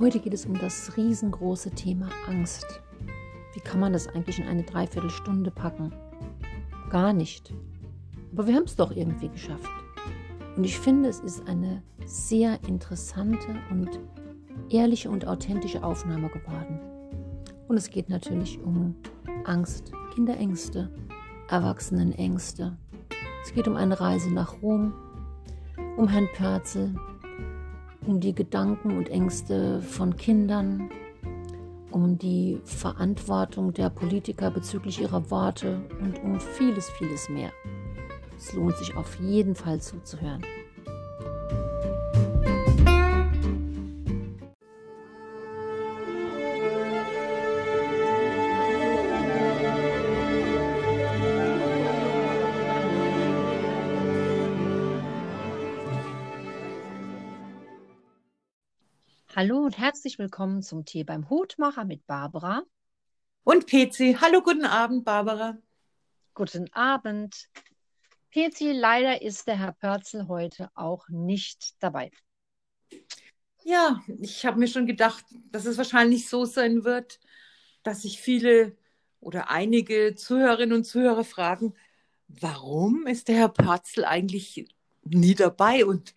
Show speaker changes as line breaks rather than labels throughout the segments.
Heute geht es um das riesengroße Thema Angst. Wie kann man das eigentlich in eine Dreiviertelstunde packen? Gar nicht. Aber wir haben es doch irgendwie geschafft. Und ich finde, es ist eine sehr interessante und ehrliche und authentische Aufnahme geworden. Und es geht natürlich um Angst, Kinderängste, Erwachsenenängste. Es geht um eine Reise nach Rom, um Herrn Pörzel, um die Gedanken und Ängste von Kindern, um die Verantwortung der Politiker bezüglich ihrer Worte und um vieles, vieles mehr. Es lohnt sich auf jeden Fall zuzuhören. Hallo und herzlich willkommen zum Tee beim Hutmacher mit Barbara.
Und Pezi. Hallo, guten Abend, Barbara.
Guten Abend. Pezi, leider ist der Herr Pörzel heute auch nicht dabei.
Ja, ich habe mir schon gedacht, dass es wahrscheinlich so sein wird, dass sich viele oder einige Zuhörerinnen und Zuhörer fragen, warum ist der Herr Pörzel eigentlich nie dabei und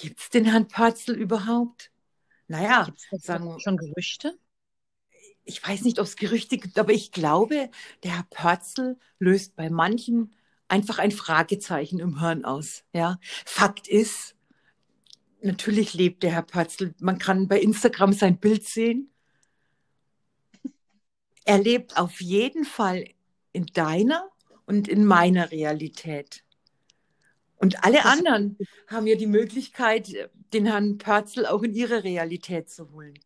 Gibt es den Herrn Pörzel überhaupt?
Naja, sagen wir schon Gerüchte?
Ich weiß nicht, ob es Gerüchte gibt, aber ich glaube, der Herr Pörzel löst bei manchen einfach ein Fragezeichen im Hirn aus. Ja, Fakt ist, natürlich lebt der Herr Pörzel. Man kann bei Instagram sein Bild sehen. Er lebt auf jeden Fall in deiner und in meiner Realität. Und alle das anderen haben ja die Möglichkeit, den Herrn Pörzel auch in ihre Realität zu holen.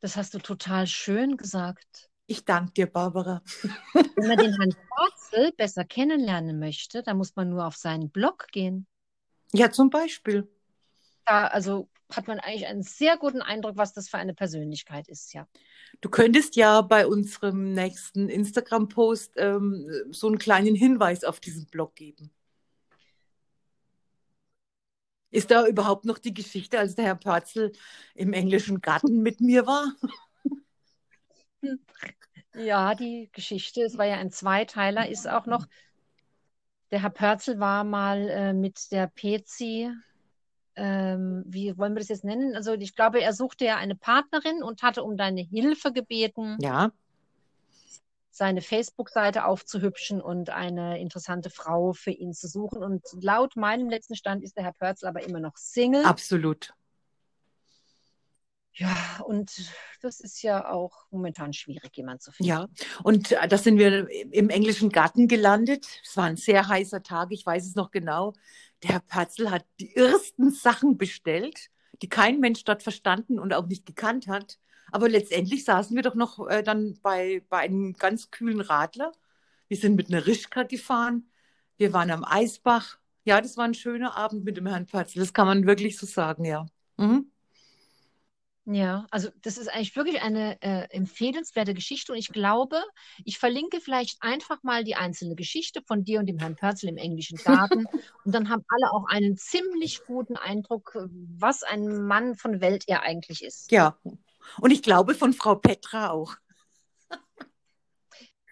Das hast du total schön gesagt.
Ich danke dir, Barbara.
Wenn man den Herrn Pörzel besser kennenlernen möchte, dann muss man nur auf seinen Blog gehen.
Ja, zum Beispiel.
Da also hat man eigentlich einen sehr guten Eindruck, was das für eine Persönlichkeit ist, ja.
Du könntest ja bei unserem nächsten Instagram-Post ähm, so einen kleinen Hinweis auf diesen Blog geben. Ist da überhaupt noch die Geschichte, als der Herr Pörzel im englischen Garten mit mir war?
Ja, die Geschichte, es war ja ein Zweiteiler, ist auch noch, der Herr Pörzel war mal äh, mit der Pezi, ähm, wie wollen wir das jetzt nennen? Also ich glaube, er suchte ja eine Partnerin und hatte um deine Hilfe gebeten.
Ja
seine Facebook-Seite aufzuhübschen und eine interessante Frau für ihn zu suchen. Und laut meinem letzten Stand ist der Herr Pörzel aber immer noch Single.
Absolut.
Ja, und das ist ja auch momentan schwierig, jemanden zu finden.
Ja, und äh, da sind wir im englischen Garten gelandet. Es war ein sehr heißer Tag, ich weiß es noch genau. Der Herr Pörzel hat die ersten Sachen bestellt, die kein Mensch dort verstanden und auch nicht gekannt hat. Aber letztendlich saßen wir doch noch äh, dann bei, bei einem ganz kühlen Radler. Wir sind mit einer Rischka gefahren. Wir waren am Eisbach. Ja, das war ein schöner Abend mit dem Herrn Patzel. Das kann man wirklich so sagen, ja. Mhm.
Ja, also das ist eigentlich wirklich eine äh, empfehlenswerte Geschichte und ich glaube, ich verlinke vielleicht einfach mal die einzelne Geschichte von dir und dem Herrn Pörzel im englischen Garten und dann haben alle auch einen ziemlich guten Eindruck, was ein Mann von Welt er eigentlich ist.
Ja, und ich glaube von Frau Petra auch.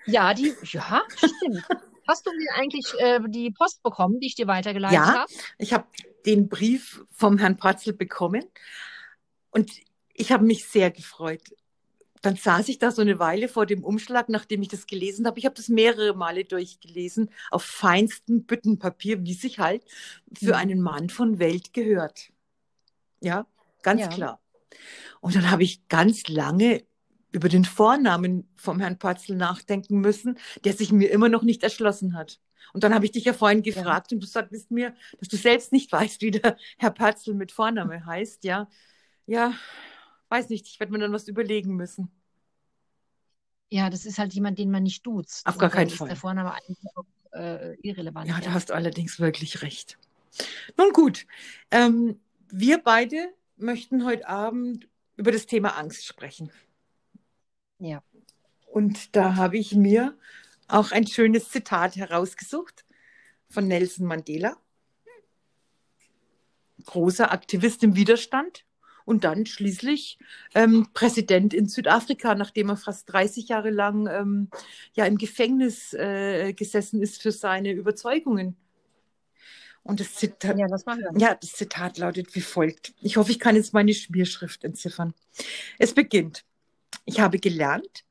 Ja, die, ja, stimmt. Hast du mir eigentlich äh, die Post bekommen, die ich dir weitergeleitet
habe? Ja, ich habe den Brief vom Herrn Patzel bekommen und ich habe mich sehr gefreut. Dann saß ich da so eine Weile vor dem Umschlag, nachdem ich das gelesen habe. Ich habe das mehrere Male durchgelesen, auf feinstem Büttenpapier, wie sich halt für mhm. einen Mann von Welt gehört. Ja, ganz ja. klar. Und dann habe ich ganz lange über den Vornamen vom Herrn Patzel nachdenken müssen, der sich mir immer noch nicht erschlossen hat. Und dann habe ich dich ja vorhin gefragt ja. und du sagtest mir, dass du selbst nicht weißt, wie der Herr Patzel mit Vorname heißt. Ja, ja, weiß nicht, ich werde mir dann was überlegen müssen.
Ja, das ist halt jemand, den man nicht duzt.
Auf gar keinen Fall.
Ist der Vorname eigentlich auch äh, irrelevant.
Ja, ja, da hast du allerdings wirklich recht. Nun gut, ähm, wir beide möchten heute Abend über das Thema Angst sprechen.
Ja.
Und da habe ich mir auch ein schönes Zitat herausgesucht von Nelson Mandela. Großer Aktivist im Widerstand und dann schließlich ähm, Präsident in Südafrika, nachdem er fast 30 Jahre lang ähm, ja im Gefängnis äh, gesessen ist für seine Überzeugungen. Und das Zitat, ja, das, ja, das Zitat lautet wie folgt. Ich hoffe, ich kann jetzt meine Schmierschrift entziffern. Es beginnt. Ich habe gelernt,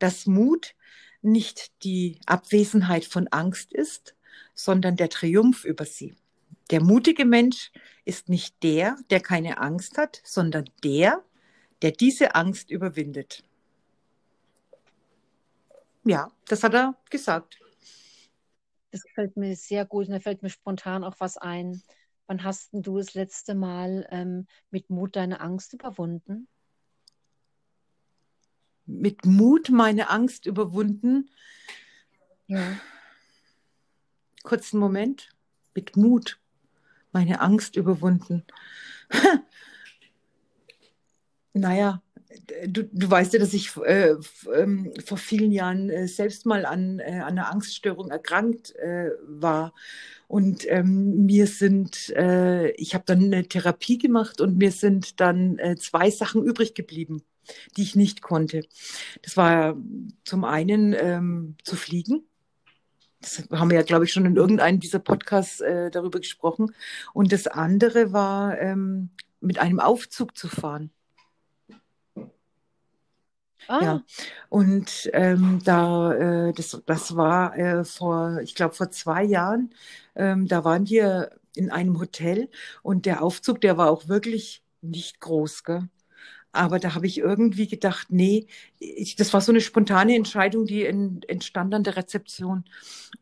dass Mut nicht die Abwesenheit von Angst ist, sondern der Triumph über sie. Der mutige Mensch ist nicht der, der keine Angst hat, sondern der, der diese Angst überwindet. Ja, das hat er gesagt.
Das gefällt mir sehr gut und da fällt mir spontan auch was ein. Wann hast du das letzte Mal ähm, mit Mut deine Angst überwunden?
Mit Mut meine Angst überwunden? Ja. Kurzen Moment. Mit Mut meine Angst überwunden. naja, du, du weißt ja, dass ich äh, ähm, vor vielen Jahren äh, selbst mal an, äh, an einer Angststörung erkrankt äh, war. Und ähm, mir sind, äh, ich habe dann eine Therapie gemacht und mir sind dann äh, zwei Sachen übrig geblieben, die ich nicht konnte. Das war zum einen ähm, zu fliegen das haben wir ja, glaube ich, schon in irgendeinem dieser Podcasts äh, darüber gesprochen. Und das andere war, ähm, mit einem Aufzug zu fahren. Ah. Ja, und ähm, da, äh, das, das war äh, vor, ich glaube, vor zwei Jahren, ähm, da waren wir in einem Hotel und der Aufzug, der war auch wirklich nicht groß, gell? Aber da habe ich irgendwie gedacht, nee, ich, das war so eine spontane Entscheidung, die in, entstand an der Rezeption.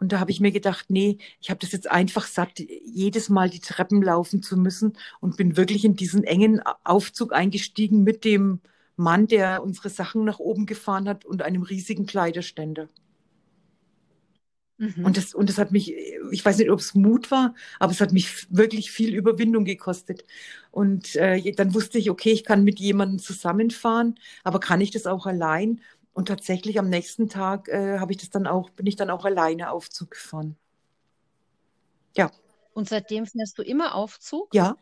Und da habe ich mir gedacht, nee, ich habe das jetzt einfach satt, jedes Mal die Treppen laufen zu müssen und bin wirklich in diesen engen Aufzug eingestiegen mit dem Mann, der unsere Sachen nach oben gefahren hat und einem riesigen Kleiderständer. Mhm. Und, das, und das hat mich, ich weiß nicht, ob es Mut war, aber es hat mich wirklich viel Überwindung gekostet. Und äh, dann wusste ich, okay, ich kann mit jemandem zusammenfahren, aber kann ich das auch allein? Und tatsächlich am nächsten Tag äh, habe ich das dann auch, bin ich dann auch alleine Aufzug gefahren. Ja.
Und seitdem fährst du immer Aufzug?
Ja.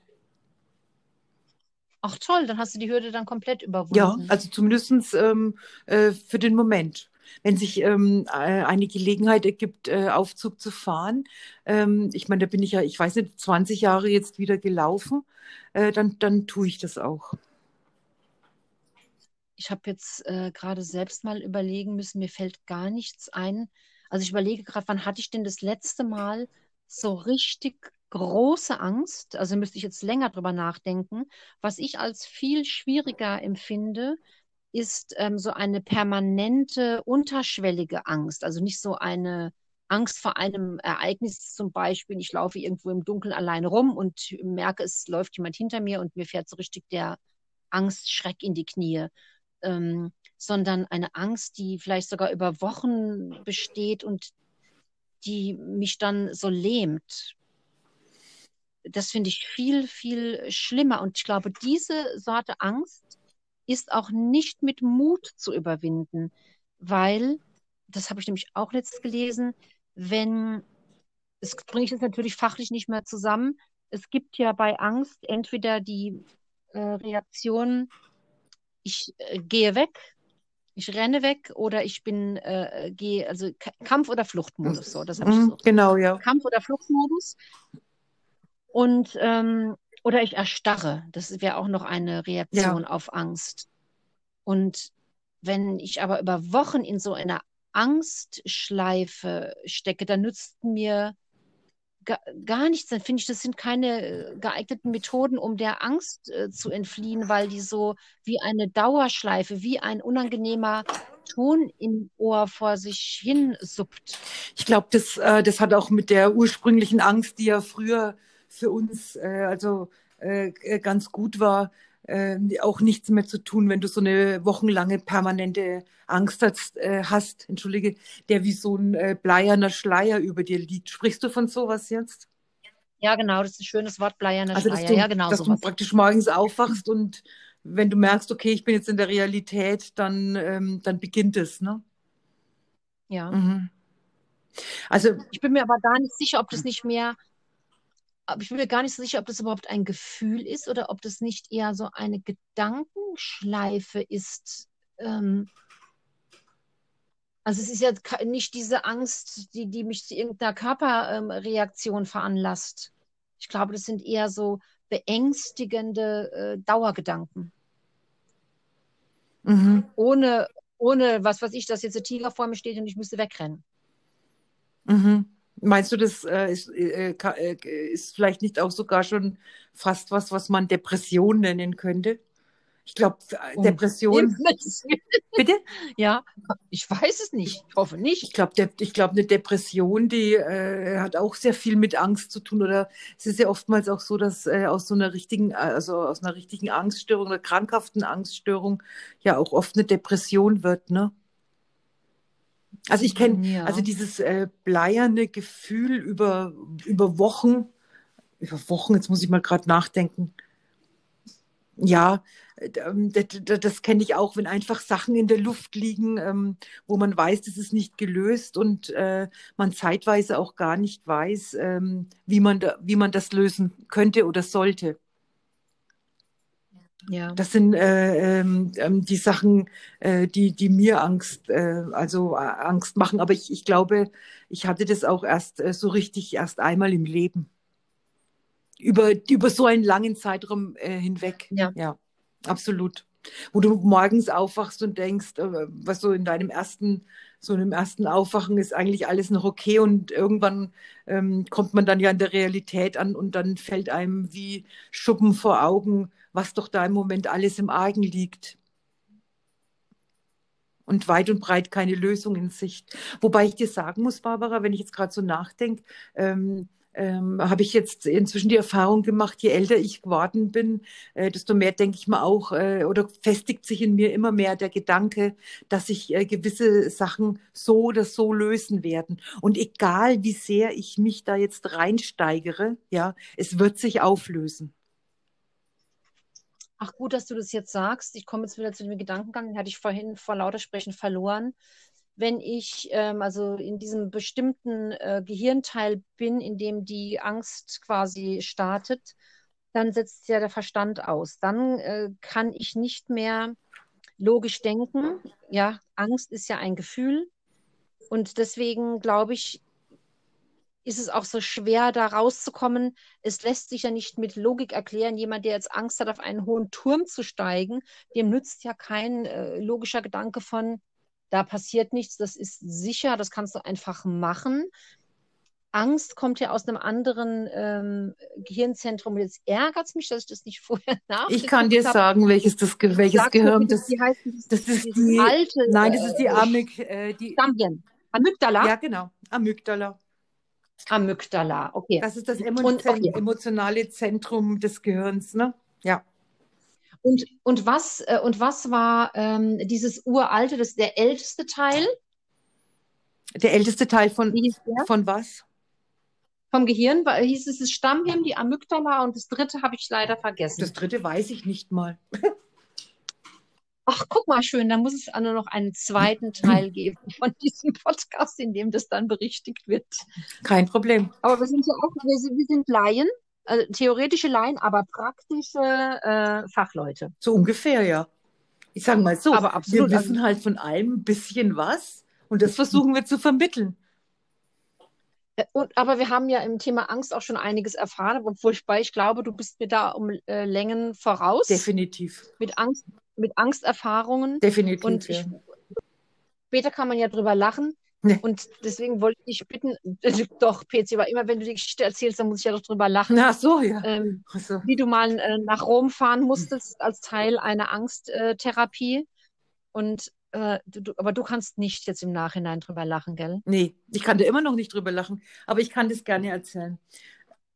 Ach toll, dann hast du die Hürde dann komplett überwunden.
Ja, also zumindest ähm, äh, für den Moment wenn sich ähm, äh, eine Gelegenheit ergibt, äh, Aufzug zu fahren. Ähm, ich meine, da bin ich ja, ich weiß nicht, 20 Jahre jetzt wieder gelaufen, äh, dann, dann tue ich das auch.
Ich habe jetzt äh, gerade selbst mal überlegen müssen, mir fällt gar nichts ein. Also ich überlege gerade, wann hatte ich denn das letzte Mal so richtig große Angst, also müsste ich jetzt länger drüber nachdenken, was ich als viel schwieriger empfinde, ist ähm, so eine permanente, unterschwellige Angst. Also nicht so eine Angst vor einem Ereignis zum Beispiel. Ich laufe irgendwo im Dunkeln alleine rum und merke, es läuft jemand hinter mir und mir fährt so richtig der Angstschreck in die Knie. Ähm, sondern eine Angst, die vielleicht sogar über Wochen besteht und die mich dann so lähmt. Das finde ich viel, viel schlimmer. Und ich glaube, diese Sorte Angst ist auch nicht mit Mut zu überwinden, weil, das habe ich nämlich auch letztes gelesen, wenn, das bringe ich jetzt natürlich fachlich nicht mehr zusammen, es gibt ja bei Angst entweder die äh, Reaktion, ich äh, gehe weg, ich renne weg oder ich bin, äh, gehe, also Kampf- oder Fluchtmodus, so, das habe ich mhm, so.
Genau, ja.
Kampf- oder Fluchtmodus. Und ähm, oder ich erstarre. Das wäre auch noch eine Reaktion ja. auf Angst. Und wenn ich aber über Wochen in so einer Angstschleife stecke, dann nützt mir gar, gar nichts. Dann finde ich, das sind keine äh, geeigneten Methoden, um der Angst äh, zu entfliehen, weil die so wie eine Dauerschleife, wie ein unangenehmer Ton im Ohr vor sich hin suppt.
Ich glaube, das, äh, das hat auch mit der ursprünglichen Angst, die ja früher für uns äh, also äh, äh, ganz gut war, äh, auch nichts mehr zu tun, wenn du so eine wochenlange permanente Angst hast, äh, hast entschuldige, der wie so ein äh, bleierner Schleier über dir liegt. Sprichst du von sowas jetzt?
Ja, genau, das ist ein schönes Wort, bleierner
also,
Schleier.
Du,
ja, genau
dass sowas. du praktisch morgens aufwachst und wenn du merkst, okay, ich bin jetzt in der Realität, dann, ähm, dann beginnt es, ne?
Ja. Mhm. Also ich bin mir aber gar nicht sicher, ob das nicht mehr aber ich bin mir gar nicht so sicher, ob das überhaupt ein Gefühl ist oder ob das nicht eher so eine Gedankenschleife ist. Ähm, also es ist ja nicht diese Angst, die, die mich zu irgendeiner Körperreaktion ähm, veranlasst. Ich glaube, das sind eher so beängstigende äh, Dauergedanken. Mhm. Ohne, ohne, was weiß ich, dass jetzt ein Tiger vor mir steht und ich müsste wegrennen.
Mhm. Meinst du, das äh, ist, äh, äh, ist vielleicht nicht auch sogar schon fast was, was man Depression nennen könnte? Ich glaube, äh, Depression.
Bitte? Ja, ich weiß es nicht. Ich hoffe nicht.
Ich glaube, ich glaube, eine Depression, die äh, hat auch sehr viel mit Angst zu tun. Oder es ist ja oftmals auch so, dass aus so einer richtigen, also aus einer richtigen Angststörung, einer krankhaften Angststörung ja auch oft eine Depression wird, ne? Also ich kenne ja. also dieses äh, bleierne Gefühl über, über Wochen, über Wochen, jetzt muss ich mal gerade nachdenken. Ja, ähm, das, das kenne ich auch, wenn einfach Sachen in der Luft liegen, ähm, wo man weiß, das ist nicht gelöst und äh, man zeitweise auch gar nicht weiß, ähm, wie, man da, wie man das lösen könnte oder sollte. Ja. Das sind äh, ähm, ähm, die Sachen, äh, die, die mir Angst, äh, also äh, Angst machen. Aber ich, ich glaube, ich hatte das auch erst äh, so richtig erst einmal im Leben. Über, über so einen langen Zeitraum äh, hinweg. Ja. ja, absolut. Wo du morgens aufwachst und denkst, was so in deinem ersten, so einem ersten Aufwachen ist eigentlich alles noch okay und irgendwann ähm, kommt man dann ja in der Realität an und dann fällt einem wie Schuppen vor Augen, was doch da im Moment alles im Argen liegt. Und weit und breit keine Lösung in Sicht. Wobei ich dir sagen muss, Barbara, wenn ich jetzt gerade so nachdenke, ähm, ähm, habe ich jetzt inzwischen die Erfahrung gemacht, je älter ich geworden bin, äh, desto mehr denke ich mir auch äh, oder festigt sich in mir immer mehr der Gedanke, dass sich äh, gewisse Sachen so oder so lösen werden. Und egal wie sehr ich mich da jetzt reinsteigere, ja, es wird sich auflösen.
Ach gut, dass du das jetzt sagst. Ich komme jetzt wieder zu dem Gedankengang, den hatte ich vorhin vor lauter Sprechen verloren. Wenn ich ähm, also in diesem bestimmten äh, Gehirnteil bin, in dem die Angst quasi startet, dann setzt ja der Verstand aus. Dann äh, kann ich nicht mehr logisch denken. Ja, Angst ist ja ein Gefühl. Und deswegen glaube ich, ist es auch so schwer, da rauszukommen. Es lässt sich ja nicht mit Logik erklären. Jemand, der jetzt Angst hat, auf einen hohen Turm zu steigen, dem nützt ja kein äh, logischer Gedanke von, da passiert nichts, das ist sicher, das kannst du einfach machen. Angst kommt ja aus einem anderen ähm, Gehirnzentrum. Jetzt ärgert es mich, dass ich das nicht vorher
nach. Ich kann dir sagen, welches das welches Gehirn das, heißt, das, das ist die alte. Nein, das ist die Amyg, äh, die
Amygdala.
Ja, genau, Amygdala.
Amygdala, okay.
Das ist das okay. emotionale Zentrum des Gehirns, ne? Ja.
Und, und, was, äh, und was war ähm, dieses uralte, das der älteste Teil?
Der älteste Teil von, von was?
Vom Gehirn hieß es das Stammhirn, die Amygdala und das dritte habe ich leider vergessen.
Das dritte weiß ich nicht mal.
Ach, guck mal schön, da muss es nur noch einen zweiten Teil geben von diesem Podcast, in dem das dann berichtigt wird.
Kein Problem.
Aber wir sind ja auch, wir sind, wir sind Laien, also theoretische Laien, aber praktische äh, Fachleute.
So ungefähr, ja. Ich sage mal so, aber absolut, wir wissen halt von allem ein bisschen was und das versuchen wir zu vermitteln.
Äh, und, aber wir haben ja im Thema Angst auch schon einiges erfahren, obwohl ich, ich glaube, du bist mir da um äh, Längen voraus.
Definitiv.
Mit Angst, mit Angsterfahrungen.
Definitiv.
Und ich, später kann man ja drüber lachen. Nee. Und deswegen wollte ich dich bitten, doch, PC, aber immer wenn du die Geschichte erzählst, dann muss ich ja doch drüber lachen.
Ach so, ja.
Ähm, so. Wie du mal äh, nach Rom fahren musstest als Teil einer Angsttherapie. Äh, und äh, du, aber du kannst nicht jetzt im Nachhinein drüber lachen, gell?
Nee, ich kann da immer noch nicht drüber lachen, aber ich kann das gerne erzählen.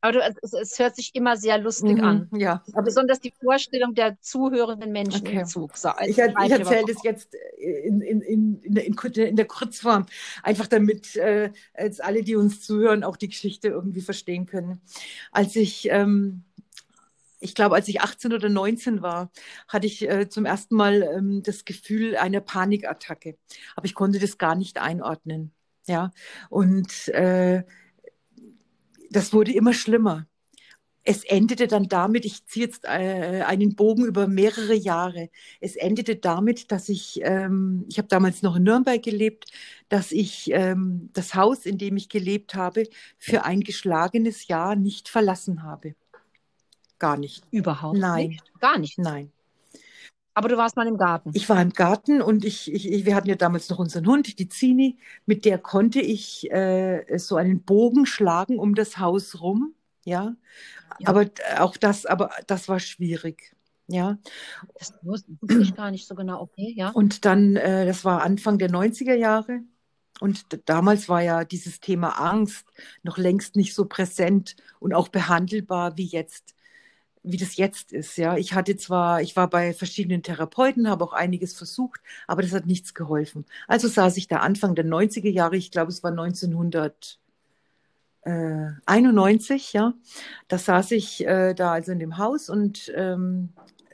Aber du, es, es, hört sich immer sehr lustig mhm, an.
Ja.
Besonders die Vorstellung der zuhörenden Menschen okay. im Zug. So,
ich, ich erzähle das jetzt in, in, in, in, in der Kurzform, einfach damit äh, als alle, die uns zuhören, auch die Geschichte irgendwie verstehen können. Als ich, ähm, ich glaube, als ich 18 oder 19 war, hatte ich äh, zum ersten Mal ähm, das Gefühl einer Panikattacke. Aber ich konnte das gar nicht einordnen. Ja, und äh, das wurde immer schlimmer. es endete dann damit, ich ziehe jetzt äh, einen Bogen über mehrere Jahre, es endete damit, dass ich, ähm, ich habe damals noch in Nürnberg gelebt, dass ich ähm, das Haus, in dem ich gelebt habe, für ein geschlagenes Jahr nicht verlassen habe. Gar nicht.
Überhaupt
Nein.
nicht? Gar nicht?
Nein.
Aber du warst mal im Garten.
Ich war im Garten und ich, ich, wir hatten ja damals noch unseren Hund, die Zini, mit der konnte ich äh, so einen Bogen schlagen um das Haus rum. Ja,
Ja.
aber auch das, aber das war schwierig. Ja,
Das wusste ich gar nicht so genau. Okay, ja.
und dann, äh, das war Anfang der 90er Jahre. Und damals war ja dieses Thema Angst noch längst nicht so präsent und auch behandelbar wie jetzt, wie das jetzt ist. Ja, ich hatte zwar, ich war bei verschiedenen Therapeuten, habe auch einiges versucht, aber das hat nichts geholfen. Also saß ich da Anfang der 90er Jahre, ich glaube, es war 1991, ja, da saß ich äh, da also in dem Haus und ähm,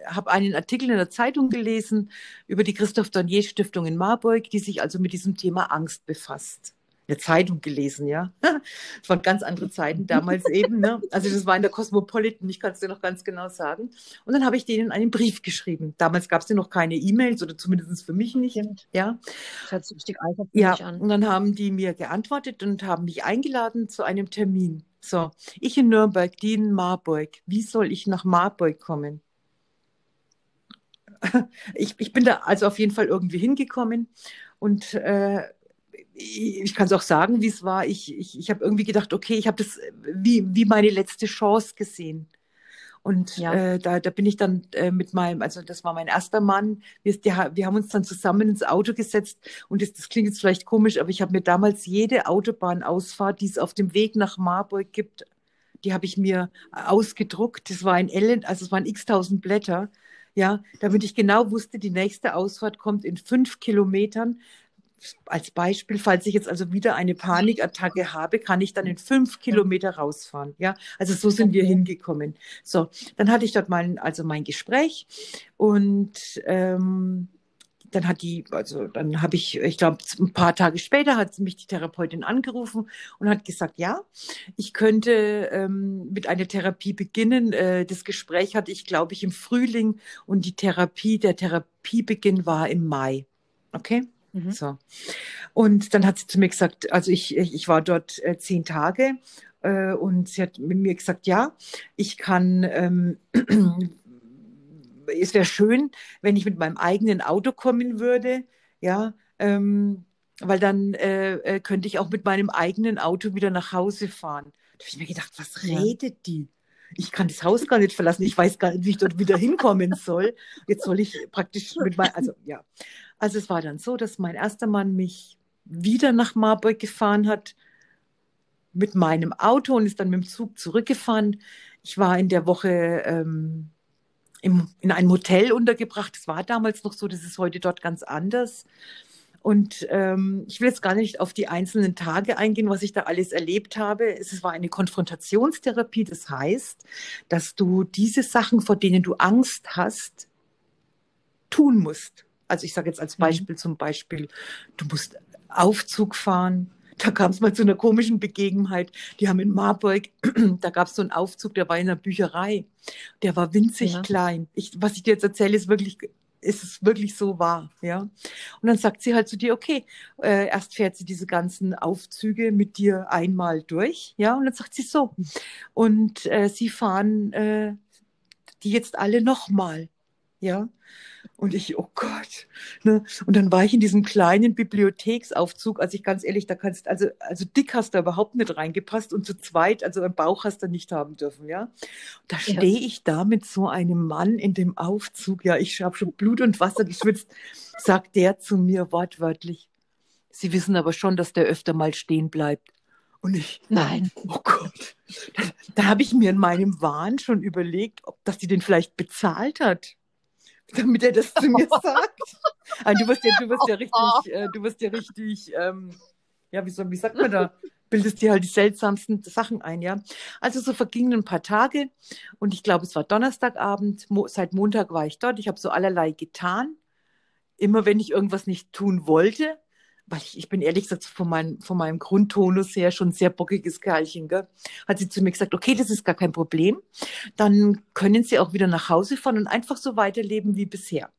habe einen Artikel in der Zeitung gelesen über die Christoph Dornier Stiftung in Marburg, die sich also mit diesem Thema Angst befasst. Eine Zeitung gelesen, ja. Waren ganz andere Zeiten damals eben. Ne? Also das war in der Cosmopolitan, ich kann es dir noch ganz genau sagen. Und dann habe ich denen einen Brief geschrieben. Damals gab es ja noch keine E-Mails oder zumindest für mich nicht.
Stimmt.
Ja,
Das hört sich richtig altertümlich
ja.
an.
Und dann haben die mir geantwortet und haben mich eingeladen zu einem Termin. So, ich in Nürnberg, die in Marburg. Wie soll ich nach Marburg kommen? Ich, ich bin da also auf jeden Fall irgendwie hingekommen und äh, ich, kann es auch sagen, wie es war. Ich, ich, ich habe irgendwie gedacht, okay, ich habe das wie, wie meine letzte Chance gesehen. Und
Ja.
äh, da, da bin ich dann äh, mit meinem, also das war mein erster Mann, wir, der, wir haben uns dann zusammen ins Auto gesetzt und das, das klingt jetzt vielleicht komisch, aber ich habe mir damals jede Autobahnausfahrt, die es auf dem Weg nach Marburg gibt, die habe ich mir ausgedruckt. Das war ein Ellen, also es waren x tausend Blätter, ja, damit ich genau wusste, die nächste Ausfahrt kommt in fünf Kilometern. Als Beispiel, falls ich jetzt also wieder eine Panikattacke habe, kann ich dann in fünf Kilometer rausfahren. Ja, also so sind wir hingekommen. So, dann hatte ich dort mein, also mein Gespräch und ähm, dann hat die, also dann habe ich, ich glaube, ein paar Tage später hat mich die Therapeutin angerufen und hat gesagt, ja, ich könnte ähm, mit einer Therapie beginnen. Äh, das Gespräch hatte ich, glaube ich, im Frühling und die Therapie, der Therapiebeginn war im Mai. Okay?
Mhm.
So. Und dann hat sie zu mir gesagt, also ich, ich war dort äh, zehn Tage äh, und sie hat mit mir gesagt, ja, ich kann, ähm, es wäre schön, wenn ich mit meinem eigenen Auto kommen würde, ja, ähm, weil dann äh, äh, könnte ich auch mit meinem eigenen Auto wieder nach Hause fahren. Da habe ich mir gedacht, was redet die? Ich kann das Haus gar nicht verlassen. Ich weiß gar nicht, wie ich dort wieder hinkommen soll. Jetzt soll ich praktisch mit meinem, also ja. Also es war dann so, dass mein erster Mann mich wieder nach Marburg gefahren hat mit meinem Auto und ist dann mit dem Zug zurückgefahren. Ich war in der Woche ähm, im, in einem Hotel untergebracht. Das war damals noch so, das ist heute dort ganz anders. Und ähm, ich will jetzt gar nicht auf die einzelnen Tage eingehen, was ich da alles erlebt habe. Es war eine Konfrontationstherapie. Das heißt, dass du diese Sachen, vor denen du Angst hast, tun musst. Also ich sage jetzt als
Mhm.
Beispiel zum Beispiel, du musst Aufzug fahren. Da kam es mal zu einer komischen Begebenheit. Die haben in Marburg, da gab es so einen Aufzug, der war in einer Bücherei. Der war winzig
Ja.
klein. Ich, was ich dir jetzt erzähle, ist wirklich, ist es wirklich so wahr, ja. Und dann sagt sie halt zu dir, okay, äh, erst fährt sie diese ganzen Aufzüge mit dir einmal durch, ja, und dann sagt sie so. Und äh, sie fahren äh, die jetzt alle nochmal, ja. Und ich, oh Gott. Ne? Und dann war ich in diesem kleinen Bibliotheksaufzug. Also ich ganz ehrlich, da kannst, also, also dick hast da überhaupt nicht reingepasst und zu zweit, also einen Bauch hast du nicht haben dürfen, ja. Und da
Ja.
stehe ich da mit so einem Mann in dem Aufzug, ja, ich habe schon Blut und Wasser geschwitzt, sagt der zu mir wortwörtlich. Sie wissen aber schon, dass der öfter mal stehen bleibt. Und ich,
Nein.
Oh Gott. Da, da habe ich mir in meinem Wahn schon überlegt, ob dass die den vielleicht bezahlt hat, damit er das zu mir sagt. Also du wirst ja, du wirst ja richtig, äh, du wirst ja richtig, ähm, ja, wie, soll, wie sagt man da? Bildest dir halt die seltsamsten Sachen ein, ja. Also so vergingen ein paar Tage und ich glaube, es war Donnerstagabend. Mo seit Montag war ich dort. Ich habe so allerlei getan. Immer wenn ich irgendwas nicht tun wollte, weil ich, ich bin ehrlich gesagt von, mein, von meinem Grundtonus her schon ein sehr bockiges Kerlchen, gell? hat sie zu mir gesagt, okay, das ist gar kein Problem. Dann können Sie auch wieder nach Hause fahren und einfach so weiterleben wie bisher.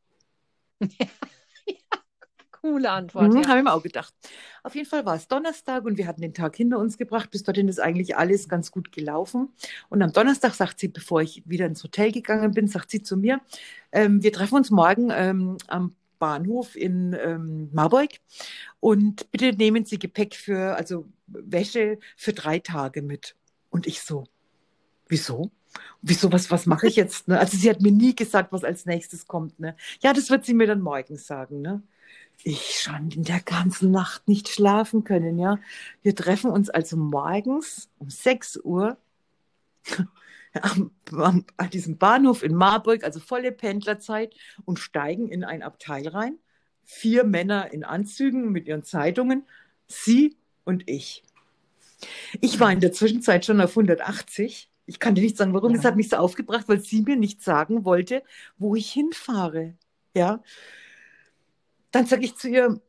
Coole Antwort.
Mhm, ja. Habe ich mir auch gedacht. Auf jeden Fall war es Donnerstag und wir hatten den Tag hinter uns gebracht. Bis dorthin ist eigentlich alles ganz gut gelaufen. Und am Donnerstag sagt sie, bevor ich wieder ins Hotel gegangen bin, sagt sie zu mir, ähm, wir treffen uns morgen ähm, am Bahnhof in ähm, Marburg und bitte nehmen Sie Gepäck für, also Wäsche für drei Tage mit. Und ich so, wieso? Wieso, was, was mache ich jetzt? Ne? Also sie hat mir nie gesagt, was als nächstes kommt. Ne? Ja, das wird sie mir dann morgen sagen. Ne? ich schon in der ganzen Nacht nicht schlafen können, ja. Wir treffen uns also morgens um 6 Uhr am, am, an diesem Bahnhof in Marburg, also volle Pendlerzeit, und steigen in ein Abteil rein. Vier Männer in Anzügen mit ihren Zeitungen, sie und ich. Ich war in der Zwischenzeit schon auf 180. Ich kann dir nicht sagen, warum. Es ja. hat mich so aufgebracht, weil sie mir nicht sagen wollte, wo ich hinfahre. Ja, dann sage ich zu ihr,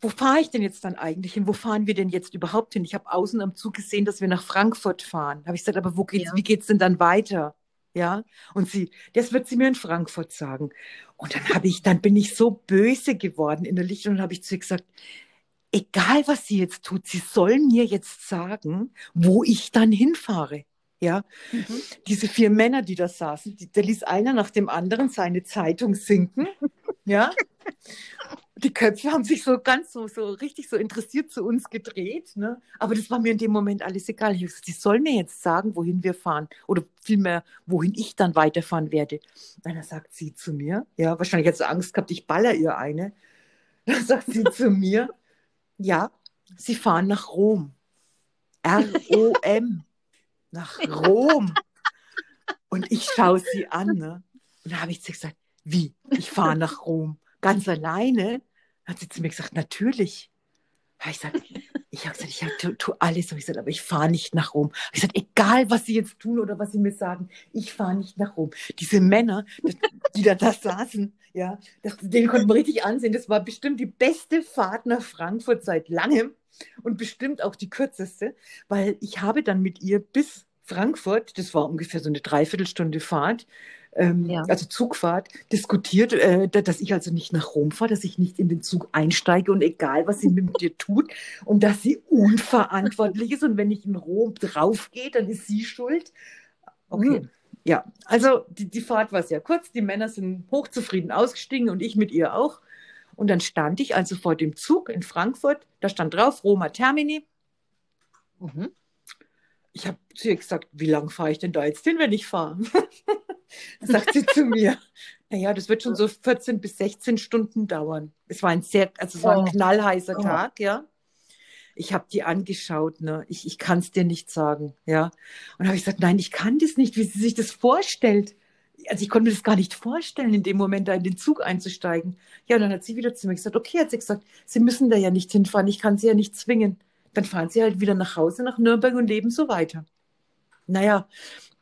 wo fahre ich denn jetzt dann eigentlich hin? Wo fahren wir denn jetzt überhaupt hin? Ich habe außen am Zug gesehen, dass wir nach Frankfurt fahren. Habe ich gesagt, aber wo geht's, ja. wie geht's denn dann weiter? Ja, und sie, das wird sie mir in Frankfurt sagen. Und dann habe ich, dann bin ich so böse geworden innerlich und habe ich zu ihr gesagt, egal was sie jetzt tut, sie soll mir jetzt sagen, wo ich dann hinfahre. Ja, mhm. diese vier Männer, die da saßen, die, da ließ einer nach dem anderen seine Zeitung sinken. Ja, die Köpfe haben sich so ganz so, so richtig so interessiert zu uns gedreht. Ne? Aber das war mir in dem Moment alles egal. Ich gesagt, die soll mir jetzt sagen, wohin wir fahren. Oder vielmehr, wohin ich dann weiterfahren werde. Dann sagt sie zu mir, ja, wahrscheinlich hat sie Angst gehabt, ich baller ihr eine. Dann sagt sie zu mir, ja, sie fahren nach Rom. R-O-M. Nach Rom. Und ich schaue sie an. Ne? Und da habe ich zu gesagt, wie? Ich fahre nach Rom ganz alleine, hat sie zu mir gesagt, natürlich. Ich gesagt, ich habe gesagt, ich tue tu alles. Habe ich gesagt, aber ich fahre nicht nach Rom. Ich gesagt, egal was sie jetzt tun oder was sie mir sagen, ich fahre nicht nach Rom. Diese Männer, die da, da saßen, ja, das, den konnten wir richtig ansehen. Das war bestimmt die beste Fahrt nach Frankfurt seit langem und bestimmt auch die kürzeste, weil ich habe dann mit ihr bis Frankfurt, das war ungefähr so eine Dreiviertelstunde Fahrt, ähm, ja. also Zugfahrt, diskutiert, äh, dass ich also nicht nach Rom fahre, dass ich nicht in den Zug einsteige und egal, was sie mit dir tut und dass sie unverantwortlich ist und wenn ich in Rom draufgehe, dann ist sie schuld. Okay. Mhm. Ja, also die, die Fahrt war sehr kurz, die Männer sind hochzufrieden ausgestiegen und ich mit ihr auch. Und dann stand ich also vor dem Zug in Frankfurt, da stand drauf Roma Termini. Mhm. Ich habe zu ihr gesagt, wie lange fahre ich denn da jetzt hin, wenn ich fahre? sagt sie zu mir. Naja, das wird schon so 14 bis 16 Stunden dauern. Es war ein sehr, also es war ein oh. knallheißer oh. Tag, ja. Ich habe die angeschaut, ne? Ich, ich kann es dir nicht sagen, ja. Und habe ich gesagt, nein, ich kann das nicht, wie sie sich das vorstellt. Also ich konnte mir das gar nicht vorstellen, in dem Moment da in den Zug einzusteigen. Ja, und dann hat sie wieder zu mir gesagt, okay, hat sie gesagt, Sie müssen da ja nicht hinfahren, ich kann Sie ja nicht zwingen. Dann fahren Sie halt wieder nach Hause, nach Nürnberg und leben so weiter. Naja,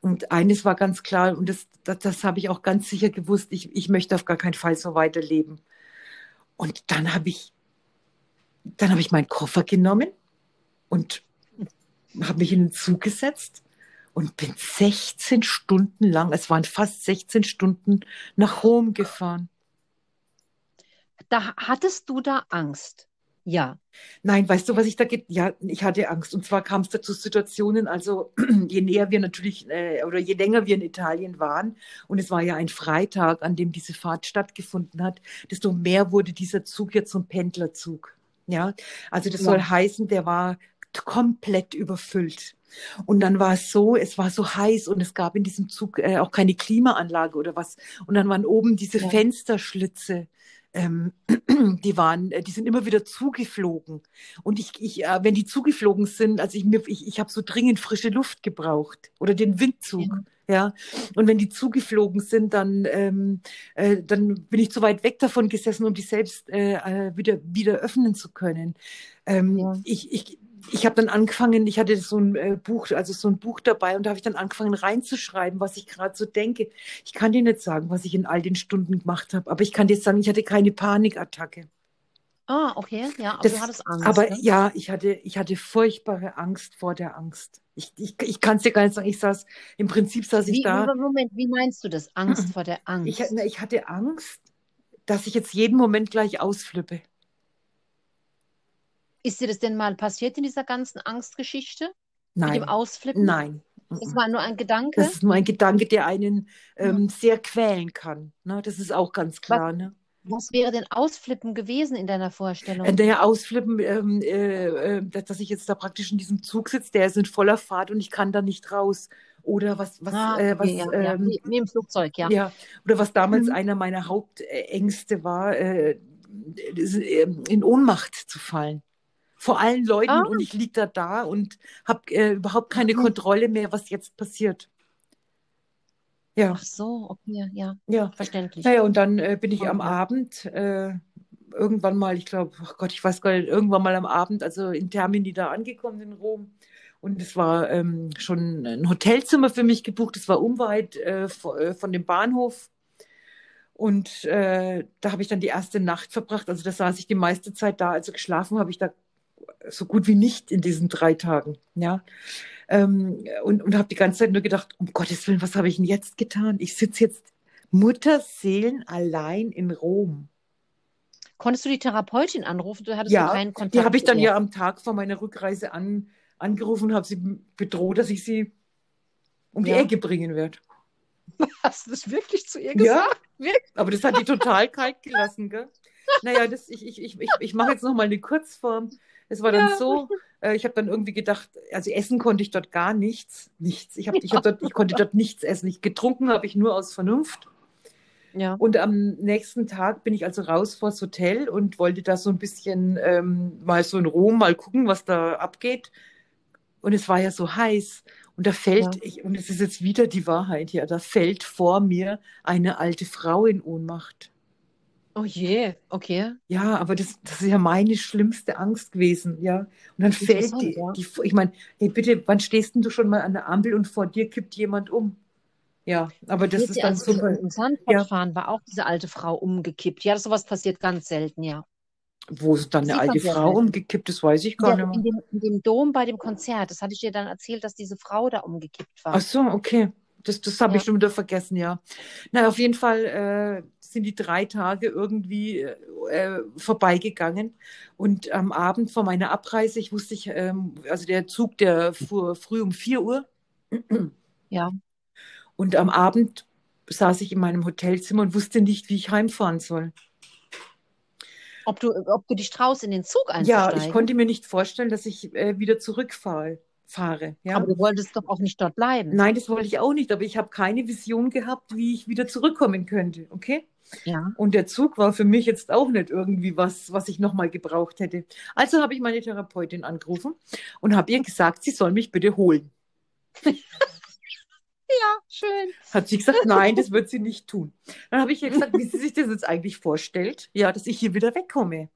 und eines war ganz klar, und das, das, das habe ich auch ganz sicher gewusst, ich, ich möchte auf gar keinen Fall so weiterleben. Und dann habe ich, dann habe ich meinen Koffer genommen und habe mich in den Zug gesetzt und bin 16 Stunden lang, es waren fast 16 Stunden, nach Rom gefahren.
Da hattest du da Angst? Ja.
Nein, weißt du, was ich da gibt? Ja, ich hatte Angst. Und zwar kam es da zu Situationen, also je näher wir natürlich äh, oder je länger wir in Italien waren, und es war ja ein Freitag, an dem diese Fahrt stattgefunden hat, desto mehr wurde dieser Zug ja zum Pendlerzug. Ja, also das ja. soll heißen, der war komplett überfüllt. Und dann war es so, es war so heiß und es gab in diesem Zug äh, auch keine Klimaanlage oder was. Und dann waren oben diese ja. Fensterschlitze ähm, die waren, äh, die sind immer wieder zugeflogen. Und ich, ich äh, wenn die zugeflogen sind, also ich mir, ich, ich habe so dringend frische Luft gebraucht oder den Windzug. Ja. Ja, und wenn die zugeflogen sind, dann, ähm, äh, dann bin ich zu weit weg davon gesessen, um die selbst äh, äh wieder, wieder öffnen zu können. Ähm, ja. ich, ich, ich habe dann angefangen, ich hatte so ein äh, Buch, also so ein Buch dabei und da habe ich dann angefangen reinzuschreiben, was ich gerade so denke. Ich kann dir nicht sagen, was ich in all den Stunden gemacht habe, aber ich kann dir sagen, ich hatte keine Panikattacke.
Ah, okay, ja, aber
Das,
du hattest Angst,
aber
ne?
ja, ich hatte, ich hatte furchtbare Angst vor der Angst. Ich, ich, ich kann es dir gar nicht sagen. Ich saß, im Prinzip saß ich
Wie,
da.
wie, Moment, wie meinst du das? Angst vor der
Ich,
Angst?
na, ich hatte Angst, dass ich jetzt jeden Moment gleich ausflippe.
Ist dir das denn mal passiert in dieser ganzen Angstgeschichte? Mit dem
Nein,
Ausflippen?
nein.
Das war nur ein Gedanke?
Das ist nur ein Gedanke, der einen
Ja.
ähm, sehr quälen kann. Ne? Das ist auch ganz klar. Ne?
Was wäre denn Ausflippen gewesen in deiner Vorstellung?
Äh, Naja, ausflippen, ähm, äh, äh, dass ich jetzt da praktisch in diesem Zug sitze, der ist in voller Fahrt und ich kann da nicht raus. Oder was, was,
Ah,
äh, was,
okay, ja, ja.
ähm,
wie im Flugzeug, ja.
ja, oder was damals
Mhm.
einer meiner Hauptängste war, äh, äh, in Ohnmacht zu fallen. Vor allen Leuten
Ah.
und ich liege da da und habe äh, überhaupt keine
Mhm.
Kontrolle mehr, was jetzt passiert. Ja,
Ach so, okay, ja,
ja.
verständlich.
Naja, und dann äh, bin ich am
Okay.
Abend äh, irgendwann mal, ich glaube, ach Gott, ich weiß gar nicht, irgendwann mal am Abend, also in Termini da angekommen in Rom. Und es war ähm, schon ein Hotelzimmer für mich gebucht. Es war unweit äh, äh, von dem Bahnhof. Und äh, da habe ich dann die erste Nacht verbracht. Also da saß ich die meiste Zeit da. Also geschlafen habe ich da so gut wie nicht in diesen drei Tagen. Ja. Ähm, und und habe die ganze Zeit nur gedacht, um Gottes Willen, was habe ich denn jetzt getan? Ich sitze jetzt Mutterseelen allein in Rom.
Konntest du die Therapeutin anrufen? Du hattest
Ja,
keinen Kontakt
Die habe ich dann ja am Tag vor meiner Rückreise an, angerufen und habe sie bedroht, dass ich sie um die
Ja.
Ecke bringen werde.
Hast du das wirklich zu ihr
Ja,
gesagt? Wirklich?
aber das hat die total kalt gelassen, gell? Naja, das, ich, ich, ich, ich, ich mache jetzt noch mal eine Kurzform. Es war dann
Ja.
so, äh, ich habe dann irgendwie gedacht, also essen konnte ich dort gar nichts. Nichts. Ich, hab, ich, hab dort, ich konnte dort nichts essen. Ich, getrunken habe ich nur aus Vernunft.
Ja.
Und am nächsten Tag bin ich also raus vors Hotel und wollte da so ein bisschen ähm, mal so in Rom mal gucken, was da abgeht. Und es war ja so heiß. Und da fällt,
Ja.
ich, und es ist jetzt wieder die Wahrheit hier, da fällt vor mir eine alte Frau in Ohnmacht.
Oh je, okay.
Ja, aber das, das ist ja meine schlimmste Angst gewesen, ja. Und dann fällt
Interessant,
die,
ja.
die, ich meine, hey, bitte, wann stehst denn du schon mal an der Ampel und vor dir kippt jemand um? Ja, aber das ist dann
als wir
super.
in Sandford
Ja.
fahren, war auch diese alte Frau umgekippt. Ja, sowas passiert ganz selten, ja.
Wo ist dann eine alte Frau
selten.
umgekippt? Das weiß ich
In,
gar
der,
nicht
in,
mehr.
dem, in dem Dom bei dem Konzert, das hatte ich dir dann erzählt, dass diese Frau da umgekippt war.
Ach so, okay. Das, das habe
Ja.
ich schon wieder vergessen, ja. Na, auf jeden Fall äh, sind die drei Tage irgendwie äh, vorbeigegangen. Und am Abend vor meiner Abreise, ich wusste, ich, ähm, also der Zug, der fuhr früh um 4 Uhr.
Ja.
Und am Abend saß ich in meinem Hotelzimmer und wusste nicht, wie ich heimfahren soll.
Ob du, ob du dich traust, in den Zug
Ja,
einzusteigen?
ich konnte mir nicht vorstellen, dass ich äh, wieder zurückfahre. Fahre, ja.
Aber du wolltest doch auch nicht dort bleiben.
Nein, das wollte ich auch nicht, aber ich habe keine Vision gehabt, wie ich wieder zurückkommen könnte, okay?
Ja.
Und der Zug war für mich jetzt auch nicht irgendwie was, was ich nochmal gebraucht hätte. Also habe ich meine Therapeutin angerufen und habe ihr gesagt, sie soll mich bitte holen.
Ja, schön.
Hat sie gesagt, nein, das wird sie nicht tun. Dann habe ich ihr gesagt, wie sie sich das jetzt eigentlich vorstellt, ja, dass ich hier wieder wegkomme.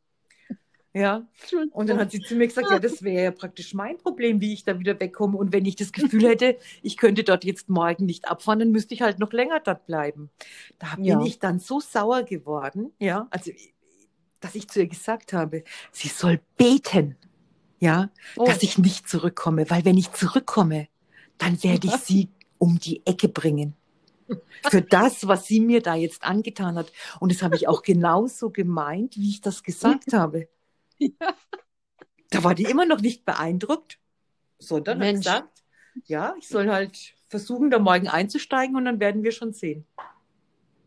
Ja, und dann hat sie zu mir gesagt, ja, das wäre ja praktisch mein Problem, wie ich da wieder wegkomme. Und wenn ich das Gefühl hätte, ich könnte dort jetzt morgen nicht abfahren, dann müsste ich halt noch länger dort bleiben. Da bin
Ja.
ich dann so sauer geworden, ja, also dass ich zu ihr gesagt habe, sie soll beten, ja,
Oh,
dass ich nicht zurückkomme, weil wenn ich zurückkomme, dann werde ich sie um die Ecke bringen. Für das, was sie mir da jetzt angetan hat. Und das habe ich auch genauso gemeint, wie ich das gesagt habe.
Ja.
Da war die immer noch nicht beeindruckt, sondern hat
Mensch.
gesagt, ja, ich soll halt versuchen, da morgen einzusteigen und dann werden wir schon sehen.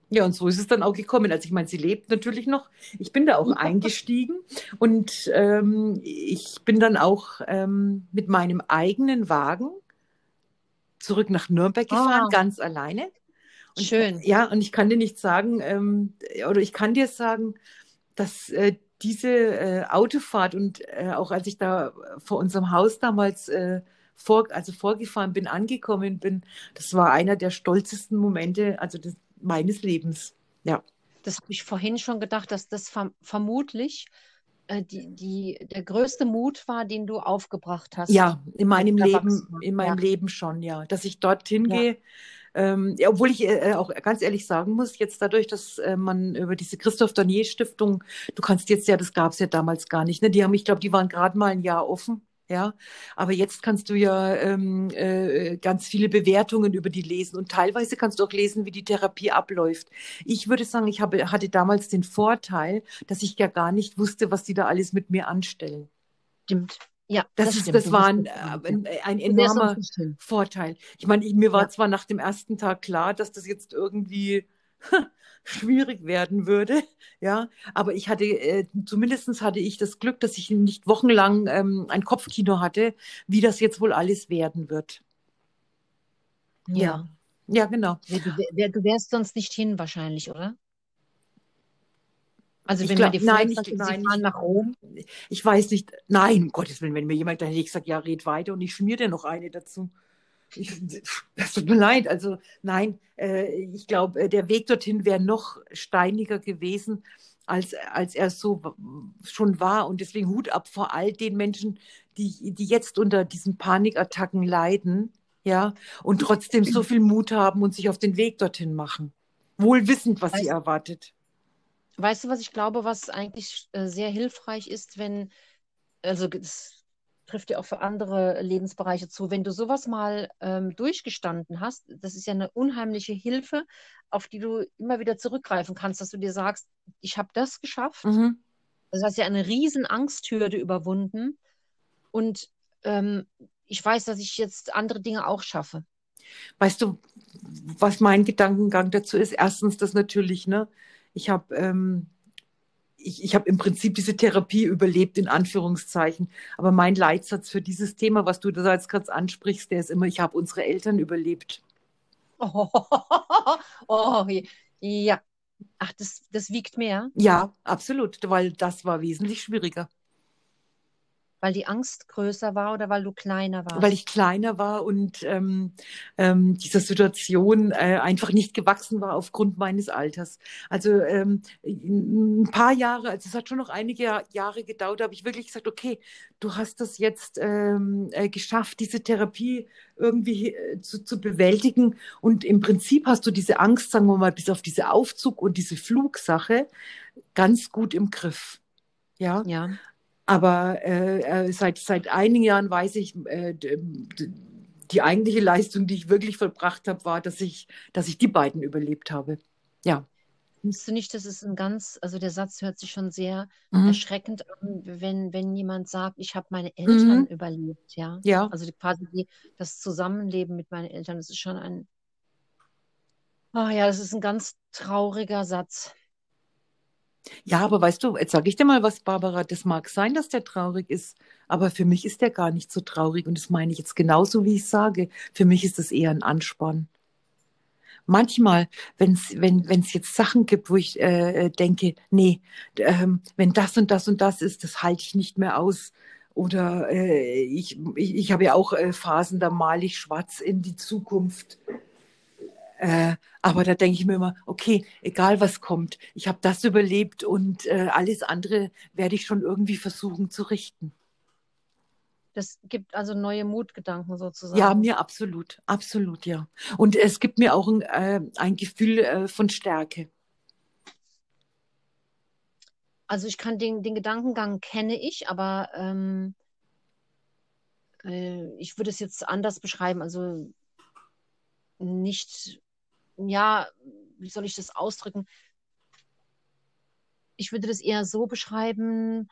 Ja, und so ist es dann auch gekommen. Also ich meine, sie lebt natürlich noch. Ich bin da auch eingestiegen und ähm, ich bin dann auch ähm, mit meinem eigenen Wagen zurück nach Nürnberg gefahren,
Ah.
ganz alleine. Und
Schön.
Ja, und ich kann dir nicht sagen, ähm, oder ich kann dir sagen, dass äh, diese äh, Autofahrt und äh, auch als ich da vor unserem Haus damals äh, vor, also vorgefahren bin, angekommen bin, das war einer der stolzesten Momente also des, meines Lebens. Ja.
Das habe ich vorhin schon gedacht, dass das verm vermutlich äh, die, die, der größte Mut war, den du aufgebracht hast.
Ja, in meinem Leben, in meinem
Ja.
Leben schon, ja. Dass ich dorthin
Ja.
gehe, Ähm, ja, obwohl ich äh, auch ganz ehrlich sagen muss, jetzt dadurch, dass äh, man über diese Christoph Danier Stiftung, du kannst jetzt ja, das gab es ja damals gar nicht, ne? Die haben, ich glaube, die waren gerade mal ein Jahr offen. Ja, aber jetzt kannst du ja ähm, äh, ganz viele Bewertungen über die lesen und teilweise kannst du auch lesen, wie die Therapie abläuft. Ich würde sagen, ich habe, hatte damals den Vorteil, dass ich ja gar nicht wusste, was die da alles mit mir anstellen.
Stimmt. Ja,
das, das, ist, das war ein, ein, ein enormer Vorteil. Ich meine, mir war ja. zwar nach dem ersten Tag klar, dass das jetzt irgendwie schwierig werden würde, ja, aber ich hatte, äh, zumindest hatte ich das Glück, dass ich nicht wochenlang ähm, ein Kopfkino hatte, wie das jetzt wohl alles werden wird.
Ja. Ja,
ja genau.
Du, du wärst sonst nicht hin wahrscheinlich, oder?
Also wenn glaub, man die nein, nicht, sagt, nein, fahren nach Rom. Ich weiß nicht, nein, um Gottes Willen, wenn mir jemand, dann hätte ich gesagt, ja, red weiter und ich schmier dir noch eine dazu. Ich, das tut mir leid. Also nein, äh, ich glaube, äh, der Weg dorthin wäre noch steiniger gewesen, als, als er so schon war. Und deswegen Hut ab vor all den Menschen, die, die jetzt unter diesen Panikattacken leiden, ja, und trotzdem so viel Mut haben und sich auf den Weg dorthin machen. Wohl wissend, was weißt, sie erwartet.
Weißt du, was ich glaube, was eigentlich äh, sehr hilfreich ist, wenn, also das trifft ja auch für andere Lebensbereiche zu, wenn du sowas mal ähm, durchgestanden hast, das ist ja eine unheimliche Hilfe, auf die du immer wieder zurückgreifen kannst, dass du dir sagst, ich habe das geschafft. Mhm. Das heißt ja eine riesen Angsthürde überwunden und ähm, ich weiß, dass ich jetzt andere Dinge auch schaffe.
Weißt du, was mein Gedankengang dazu ist? Erstens das natürlich, ne? Ich habe ähm, ich, ich habe im Prinzip diese Therapie überlebt, in Anführungszeichen. Aber mein Leitsatz für dieses Thema, was du da jetzt gerade ansprichst, der ist immer, ich habe unsere Eltern überlebt.
Oh, oh, ja. Ach, das, das wiegt mehr?
Ja, absolut, weil das war wesentlich schwieriger.
Weil die Angst größer war oder weil du kleiner warst?
Weil ich kleiner war und ähm, ähm, dieser Situation äh, einfach nicht gewachsen war aufgrund meines Alters. Also ähm, ein paar Jahre, also es hat schon noch einige Jahre gedauert, habe ich wirklich gesagt, okay, du hast das jetzt ähm, äh, geschafft, diese Therapie irgendwie äh, zu, zu bewältigen. Und im Prinzip hast du diese Angst, sagen wir mal, bis auf diese Aufzug und diese Flugsache ganz gut im Griff. Ja.
ja.
Aber äh, äh, seit, seit einigen Jahren weiß ich, äh, die eigentliche Leistung, die ich wirklich vollbracht habe, war, dass ich, dass ich die beiden überlebt habe. Ja.
Findest du nicht, das ist ein ganz, also der Satz hört sich schon sehr mhm. erschreckend an, wenn, wenn jemand sagt, ich habe meine Eltern mhm. überlebt, ja?
Ja.
Also quasi die, das Zusammenleben mit meinen Eltern, das ist schon ein, ach ja, das ist ein ganz trauriger Satz.
Ja, aber weißt du, jetzt sage ich dir mal was, Barbara, das mag sein, dass der traurig ist, aber für mich ist der gar nicht so traurig und das meine ich jetzt genauso, wie ich sage. Für mich ist das eher ein Ansporn. Manchmal, wenn's, wenn es jetzt Sachen gibt, wo ich äh, denke, nee, ähm, wenn das und das und das ist, das halte ich nicht mehr aus. Oder äh, ich, ich, ich habe ja auch äh, Phasen, da male ich schwarz in die Zukunft. Äh, aber da denke ich mir immer, okay, egal was kommt, ich habe das überlebt und äh, alles andere werde ich schon irgendwie versuchen zu richten.
Das gibt also neue Mutgedanken sozusagen.
Ja, mir absolut, absolut, ja. Und es gibt mir auch ein, äh, ein Gefühl äh, von Stärke.
Also ich kann den, den Gedankengang kenne ich, aber ähm, äh, ich würde es jetzt anders beschreiben. Also nicht ja, wie soll ich das ausdrücken? Ich würde das eher so beschreiben,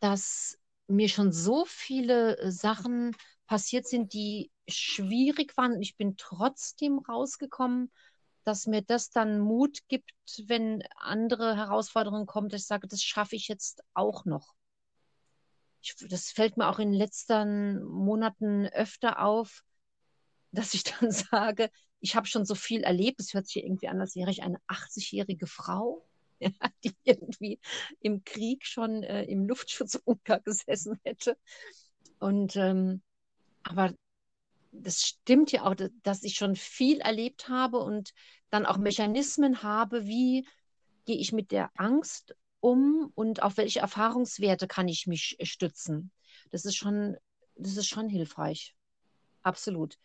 dass mir schon so viele äh, Sachen passiert sind, die schwierig waren. Ich bin trotzdem rausgekommen, dass mir das dann Mut gibt, wenn andere Herausforderungen kommen, dass ich sage, das schaffe ich jetzt auch noch. Ich, das fällt mir auch in den letzten Monaten öfter auf, dass ich dann sage, ich habe schon so viel erlebt. Es hört sich irgendwie an, als wäre ich eine 80-jährige Frau, ja, die irgendwie im Krieg schon äh, im Luftschutzbunker gesessen hätte. Und ähm, aber das stimmt ja auch, dass ich schon viel erlebt habe und dann auch Mechanismen habe, wie gehe ich mit der Angst um und auf welche Erfahrungswerte kann ich mich stützen. Das ist schon, das ist schon hilfreich. Absolut.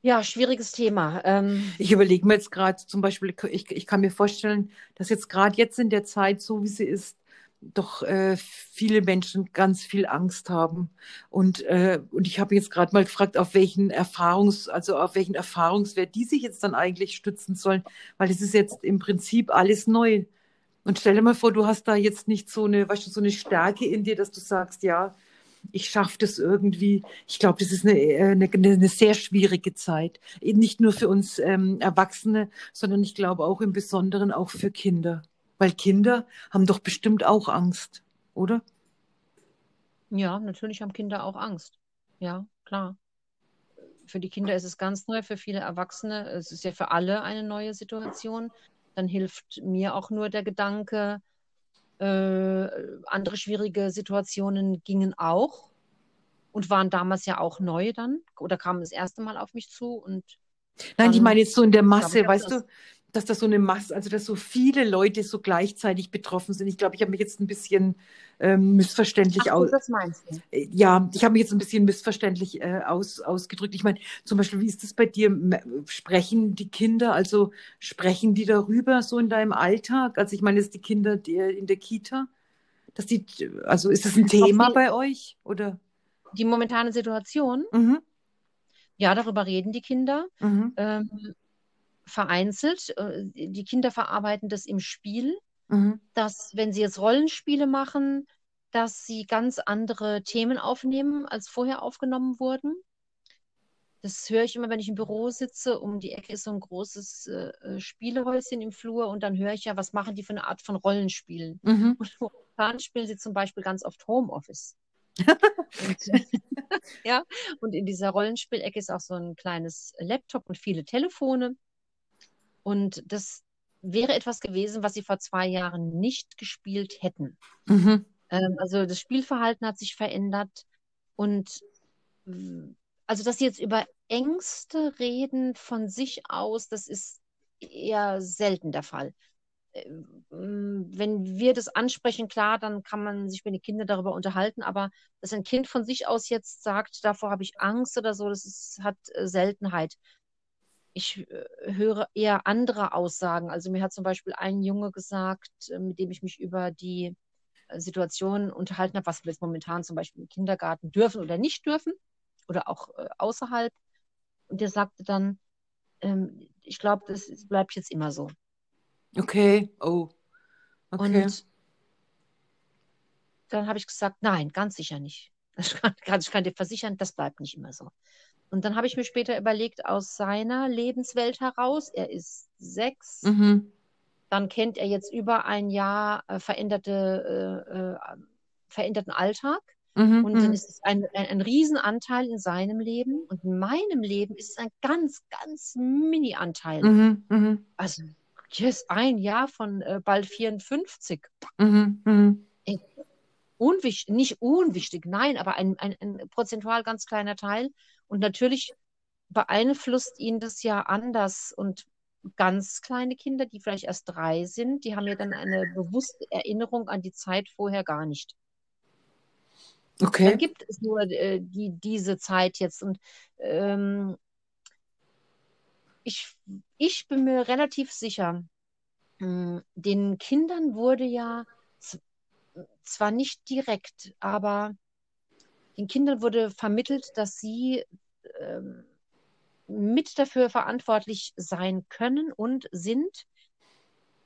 Ja, schwieriges Thema. Ähm,
Ich überlege mir jetzt gerade zum Beispiel, ich, ich kann mir vorstellen, dass jetzt gerade jetzt in der Zeit, so wie sie ist, doch äh, viele Menschen ganz viel Angst haben. Und, äh, und ich habe jetzt gerade mal gefragt, auf welchen Erfahrungs, also auf welchen Erfahrungswert die sich jetzt dann eigentlich stützen sollen, weil es ist jetzt im Prinzip alles neu. Und stell dir mal vor, du hast da jetzt nicht so eine, weißt du, so eine Stärke in dir, dass du sagst, ja, ich schaffe das irgendwie. Ich glaube, das ist eine, äh, eine, eine sehr schwierige Zeit. Nicht nur für uns ähm, Erwachsene, sondern ich glaube auch im Besonderen auch für Kinder. Weil Kinder haben doch bestimmt auch Angst, oder?
ja, natürlich haben Kinder auch Angst. Ja, klar. Für die Kinder ist es ganz neu, für viele Erwachsene, es ist ja für alle eine neue Situation. Dann hilft mir auch nur der Gedanke, äh, andere schwierige Situationen gingen auch und waren damals ja auch neu dann oder kamen das erste Mal auf mich zu und
Nein, ich meine jetzt so in der Masse, weißt du, dass das so eine Masse, also dass so viele Leute so gleichzeitig betroffen sind. Ich glaube, ich habe mich jetzt ein bisschen ähm,
Ach
missverständlich
so,
aus,
das meinst du?
äh, ja, ich habe mich jetzt ein bisschen missverständlich äh, aus, ausgedrückt. Ich meine, zum Beispiel, wie ist das bei dir? Sprechen die Kinder, also sprechen die darüber so in deinem Alltag? Also ich meine jetzt die Kinder die, in der Kita, dass die, also ist das ein Thema
die,
bei euch? Oder?
die momentane Situation,
Mhm,
ja, darüber reden die Kinder.
mhm,
Ähm, vereinzelt. Äh, Die Kinder verarbeiten das im Spiel,
mhm,
dass wenn sie jetzt Rollenspiele machen, dass sie ganz andere Themen aufnehmen, als vorher aufgenommen wurden. Das höre ich immer, wenn ich im Büro sitze. Um die Ecke ist so ein großes äh, äh, Spielehäuschen im Flur und dann höre ich ja, was machen die für eine Art von Rollenspielen.
mhm.
Und momentan spielen sie zum Beispiel ganz oft Homeoffice. Und, ja, und in dieser Rollenspielecke ist auch so ein kleines Laptop und viele Telefone. Und das wäre etwas gewesen, was sie vor zwei Jahren nicht gespielt hätten.
Mhm.
Ähm, also das Spielverhalten hat sich verändert. Und also, dass sie jetzt über Ängste reden von sich aus, das ist eher selten der Fall. Äh, Wenn wir das ansprechen, klar, dann kann man sich mit den Kindern darüber unterhalten, aber dass ein Kind von sich aus jetzt sagt, davor habe ich Angst oder so, das ist, hat äh, Seltenheit. Ich äh, höre eher andere Aussagen. Also mir hat zum Beispiel ein Junge gesagt, äh, mit dem ich mich über die äh, Situation unterhalten habe, was wir jetzt momentan zum Beispiel im Kindergarten dürfen oder nicht dürfen oder auch außerhalb. Und der sagte dann, ähm, ich glaube, das bleibt jetzt immer so.
Okay, oh, okay.
Und dann habe ich gesagt, nein, ganz sicher nicht. Ich kann, ich kann dir versichern, das bleibt nicht immer so. Und dann habe ich mir später überlegt, aus seiner Lebenswelt heraus, er ist sechs,
Mhm.
dann kennt er jetzt über ein Jahr äh, veränderte, äh, äh, veränderten Alltag.
Mhm.
Und dann
Mhm.
ist es ein, ein, ein Riesenanteil in seinem Leben. Und in meinem Leben ist es ein ganz, ganz Mini-Anteil.
Mhm. Mhm.
Also, yes, ein Jahr von äh, bald 54.
Mhm.
Unwichtig, nicht unwichtig, nein, aber ein, ein, ein prozentual ganz kleiner Teil. Und natürlich beeinflusst ihn das ja anders. Und ganz kleine Kinder, die vielleicht erst drei sind, die haben ja dann eine bewusste Erinnerung an die Zeit vorher gar nicht. Dann
Okay.
gibt es nur äh, die, diese Zeit jetzt. Und ähm, ich, ich bin mir relativ sicher, mh, den Kindern wurde ja zwar nicht direkt, aber den Kindern wurde vermittelt, dass sie ähm, mit dafür verantwortlich sein können und sind,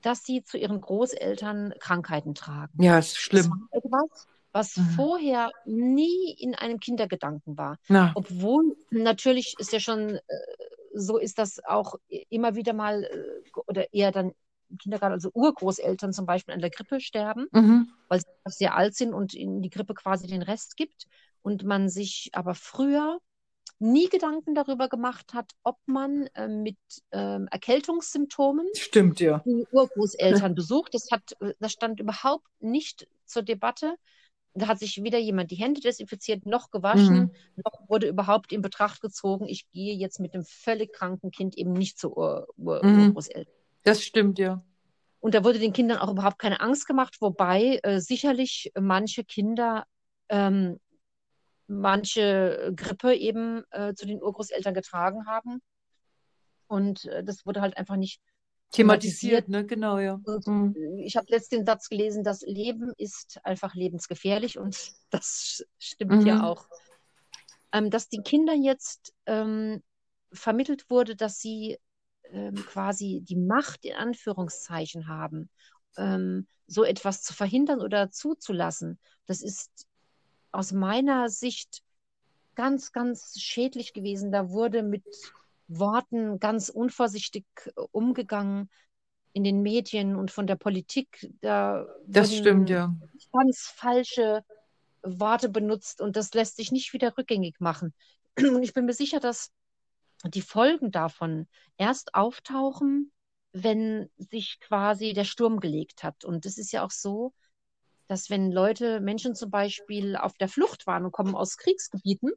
dass sie zu ihren Großeltern Krankheiten tragen.
Ja, ist
Das
schlimm.
etwas, was
Mhm.
vorher nie in einem Kindergedanken war.
Na,
Obwohl natürlich ist ja schon, äh, so ist das auch immer wieder mal, äh, oder eher dann im Kindergarten, also Urgroßeltern zum Beispiel an der Grippe sterben,
mhm.
weil sie sehr alt sind und ihnen die Grippe quasi den Rest gibt. Und man sich aber früher nie Gedanken darüber gemacht hat, ob man äh, mit ähm, Erkältungssymptomen
Stimmt, ja.
die Urgroßeltern besucht. Das hat, das stand überhaupt nicht zur Debatte. Da hat sich weder jemand die Hände desinfiziert, noch gewaschen,
Mhm.
noch wurde überhaupt in Betracht gezogen, ich gehe jetzt mit einem völlig kranken Kind eben nicht zu Ur Ur
Mhm.
Urgroßeltern.
Das stimmt, ja.
Und da wurde den Kindern auch überhaupt keine Angst gemacht, wobei äh, sicherlich manche Kinder ähm, manche Grippe eben äh, zu den Urgroßeltern getragen haben. Und äh, das wurde halt einfach nicht
thematisiert, ne? Genau, ja.
Mhm. Ich habe letztens den Satz gelesen, das Leben ist einfach lebensgefährlich und das stimmt mhm. ja auch. Ähm, dass den Kindern jetzt ähm, vermittelt wurde, dass sie ähm, quasi die Macht in Anführungszeichen haben, ähm, so etwas zu verhindern oder zuzulassen, das ist aus meiner Sicht ganz, ganz schädlich gewesen. Da wurde mit Worten ganz unvorsichtig äh, umgegangen in den Medien und von der Politik. Da
das stimmt, ja.
Ganz falsche Worte benutzt und das lässt sich nicht wieder rückgängig machen. Und ich bin mir sicher, dass die Folgen davon erst auftauchen, wenn sich quasi der Sturm gelegt hat. Und es ist ja auch so, dass wenn Leute, Menschen zum Beispiel auf der Flucht waren und kommen aus Kriegsgebieten,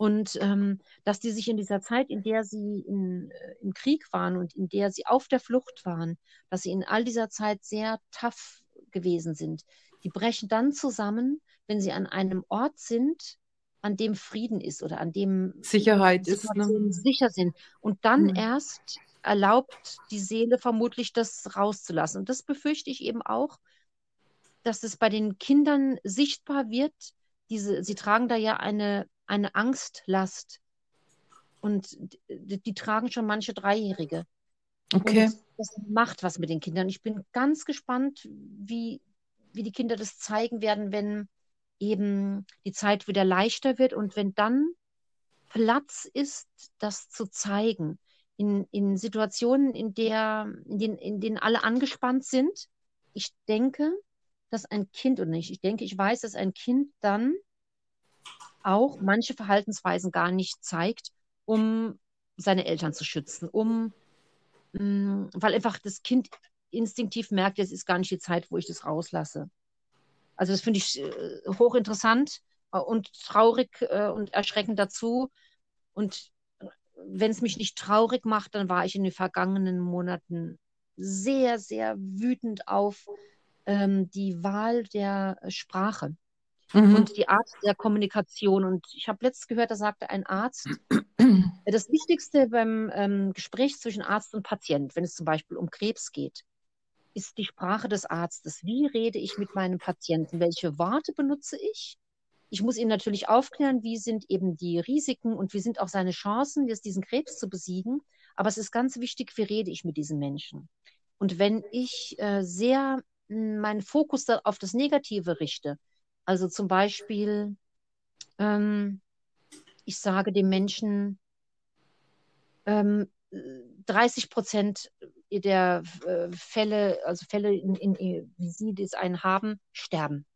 und ähm, dass die sich in dieser Zeit, in der sie in, äh, im Krieg waren und in der sie auf der Flucht waren, dass sie in all dieser Zeit sehr tough gewesen sind. Die brechen dann zusammen, wenn sie an einem Ort sind, an dem Frieden ist oder an dem
Sicherheit ist, ne?
sicher sind. Und dann mhm. erst erlaubt die Seele vermutlich, das rauszulassen. Und das befürchte ich eben auch, dass es bei den Kindern sichtbar wird. Diese, sie tragen da ja eine eine Angstlast. Und die, die tragen schon manche Dreijährige.
Okay.
Und das macht was mit den Kindern. Ich bin ganz gespannt, wie, wie die Kinder das zeigen werden, wenn eben die Zeit wieder leichter wird und wenn dann Platz ist, das zu zeigen. In, in Situationen, in, der, in, den, in denen alle angespannt sind. Ich denke, dass ein Kind, oder nicht, ich denke, ich weiß, dass ein Kind dann auch manche Verhaltensweisen gar nicht zeigt, um seine Eltern zu schützen, um, mm, weil einfach das Kind instinktiv merkt, es ist gar nicht die Zeit, wo ich das rauslasse. Also das finde ich äh, hochinteressant äh, und traurig äh, und erschreckend dazu. Und wenn es mich nicht traurig macht, dann war ich in den vergangenen Monaten sehr, sehr wütend auf ähm, die Wahl der Sprache mhm. und die Art der Kommunikation. Und ich habe letztens gehört, da sagte ein Arzt, das Wichtigste beim ähm, Gespräch zwischen Arzt und Patient, wenn es zum Beispiel um Krebs geht, ist die Sprache des Arztes. Wie rede ich mit meinem Patienten? Welche Worte benutze ich? Ich muss ihn natürlich aufklären, wie sind eben die Risiken und wie sind auch seine Chancen, diesen Krebs zu besiegen. Aber es ist ganz wichtig, wie rede ich mit diesen Menschen? Und wenn ich äh, sehr meinen Fokus auf das Negative richte, also zum Beispiel, ähm, ich sage dem Menschen, ähm, 30 Prozent der äh, Fälle, also Fälle, in, in, wie Sie das einen haben, sterben.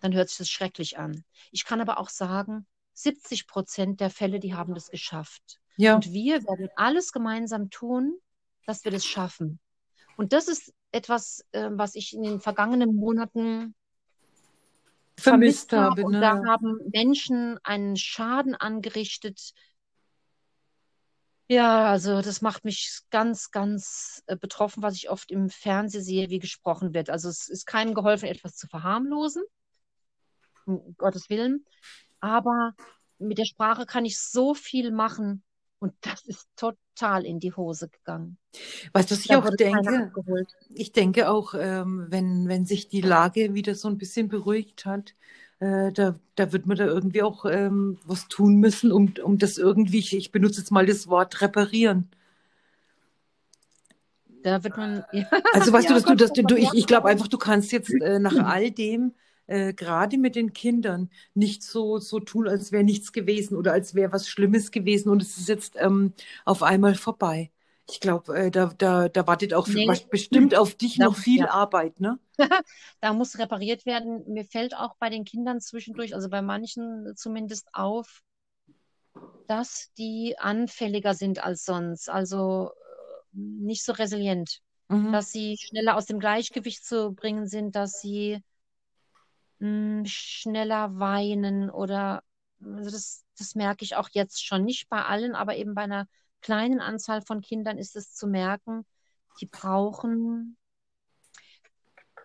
Dann hört sich das schrecklich an. Ich kann aber auch sagen, 70 Prozent der Fälle, die haben das geschafft. Ja. Und wir werden alles gemeinsam tun, dass wir das schaffen. Und das ist etwas, äh, was ich in den vergangenen Monaten vermisst, habe. Und ne? da haben Menschen einen Schaden angerichtet. Ja, also das macht mich ganz, ganz äh, betroffen, was ich oft im Fernsehen sehe, wie gesprochen wird. Also es ist keinem geholfen, etwas zu verharmlosen, um Gottes Willen. Aber mit der Sprache kann ich so viel machen und das ist total in die Hose gegangen.
Weißt du, was ich auch denke? Ich denke auch, ähm, wenn, wenn sich die Lage wieder so ein bisschen beruhigt hat, äh, da, da wird man da irgendwie auch ähm, was tun müssen, um, um das irgendwie, ich, ich benutze jetzt mal das Wort reparieren.
Da wird man.
Ja. Also weißt ja, du, dass du, dass du, ich, ich glaube einfach, du kannst jetzt äh, nach all dem äh, gerade mit den Kindern nicht so, so tun, als wäre nichts gewesen oder als wäre was Schlimmes gewesen und es ist jetzt ähm, auf einmal vorbei. Ich glaube, äh, da, da, da wartet auch nee. bestimmt auf dich da, noch viel ja. Arbeit, ne?
da muss repariert werden. Mir fällt auch bei den Kindern zwischendurch, also bei manchen zumindest auf, dass die anfälliger sind als sonst, also äh, nicht so resilient, mhm. dass sie schneller aus dem Gleichgewicht zu bringen sind, dass sie mh, schneller weinen oder also das, das merke ich auch jetzt schon. Nicht bei allen, aber eben bei einer kleinen Anzahl von Kindern ist es zu merken, die brauchen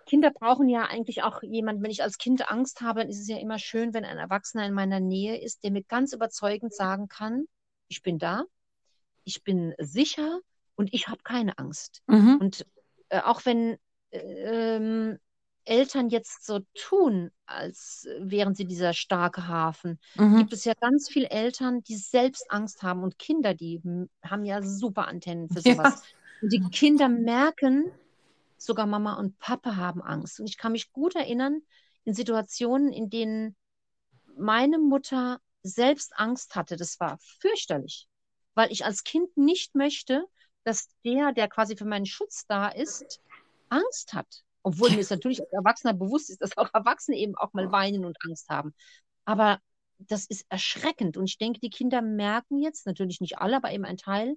Kinder brauchen ja eigentlich auch jemanden, wenn ich als Kind Angst habe, dann ist es ja immer schön, wenn ein Erwachsener in meiner Nähe ist, der mir ganz überzeugend sagen kann, ich bin da, ich bin sicher und ich habe keine Angst.
Mhm.
Und äh, auch wenn äh, ähm, Eltern jetzt so tun, als wären sie dieser starke Hafen,
Mhm.
gibt es ja ganz viele Eltern, die selbst Angst haben und Kinder, die haben ja super Antennen für
Ja.
sowas. Und die Kinder merken, sogar Mama und Papa haben Angst. Und ich kann mich gut erinnern in Situationen, in denen meine Mutter selbst Angst hatte. Das war fürchterlich, weil ich als Kind nicht möchte, dass der, der quasi für meinen Schutz da ist, Angst hat. Obwohl mir es natürlich als Erwachsener bewusst ist, dass auch Erwachsene eben auch mal weinen und Angst haben. Aber das ist erschreckend. Und ich denke, die Kinder merken jetzt, natürlich nicht alle, aber eben ein Teil,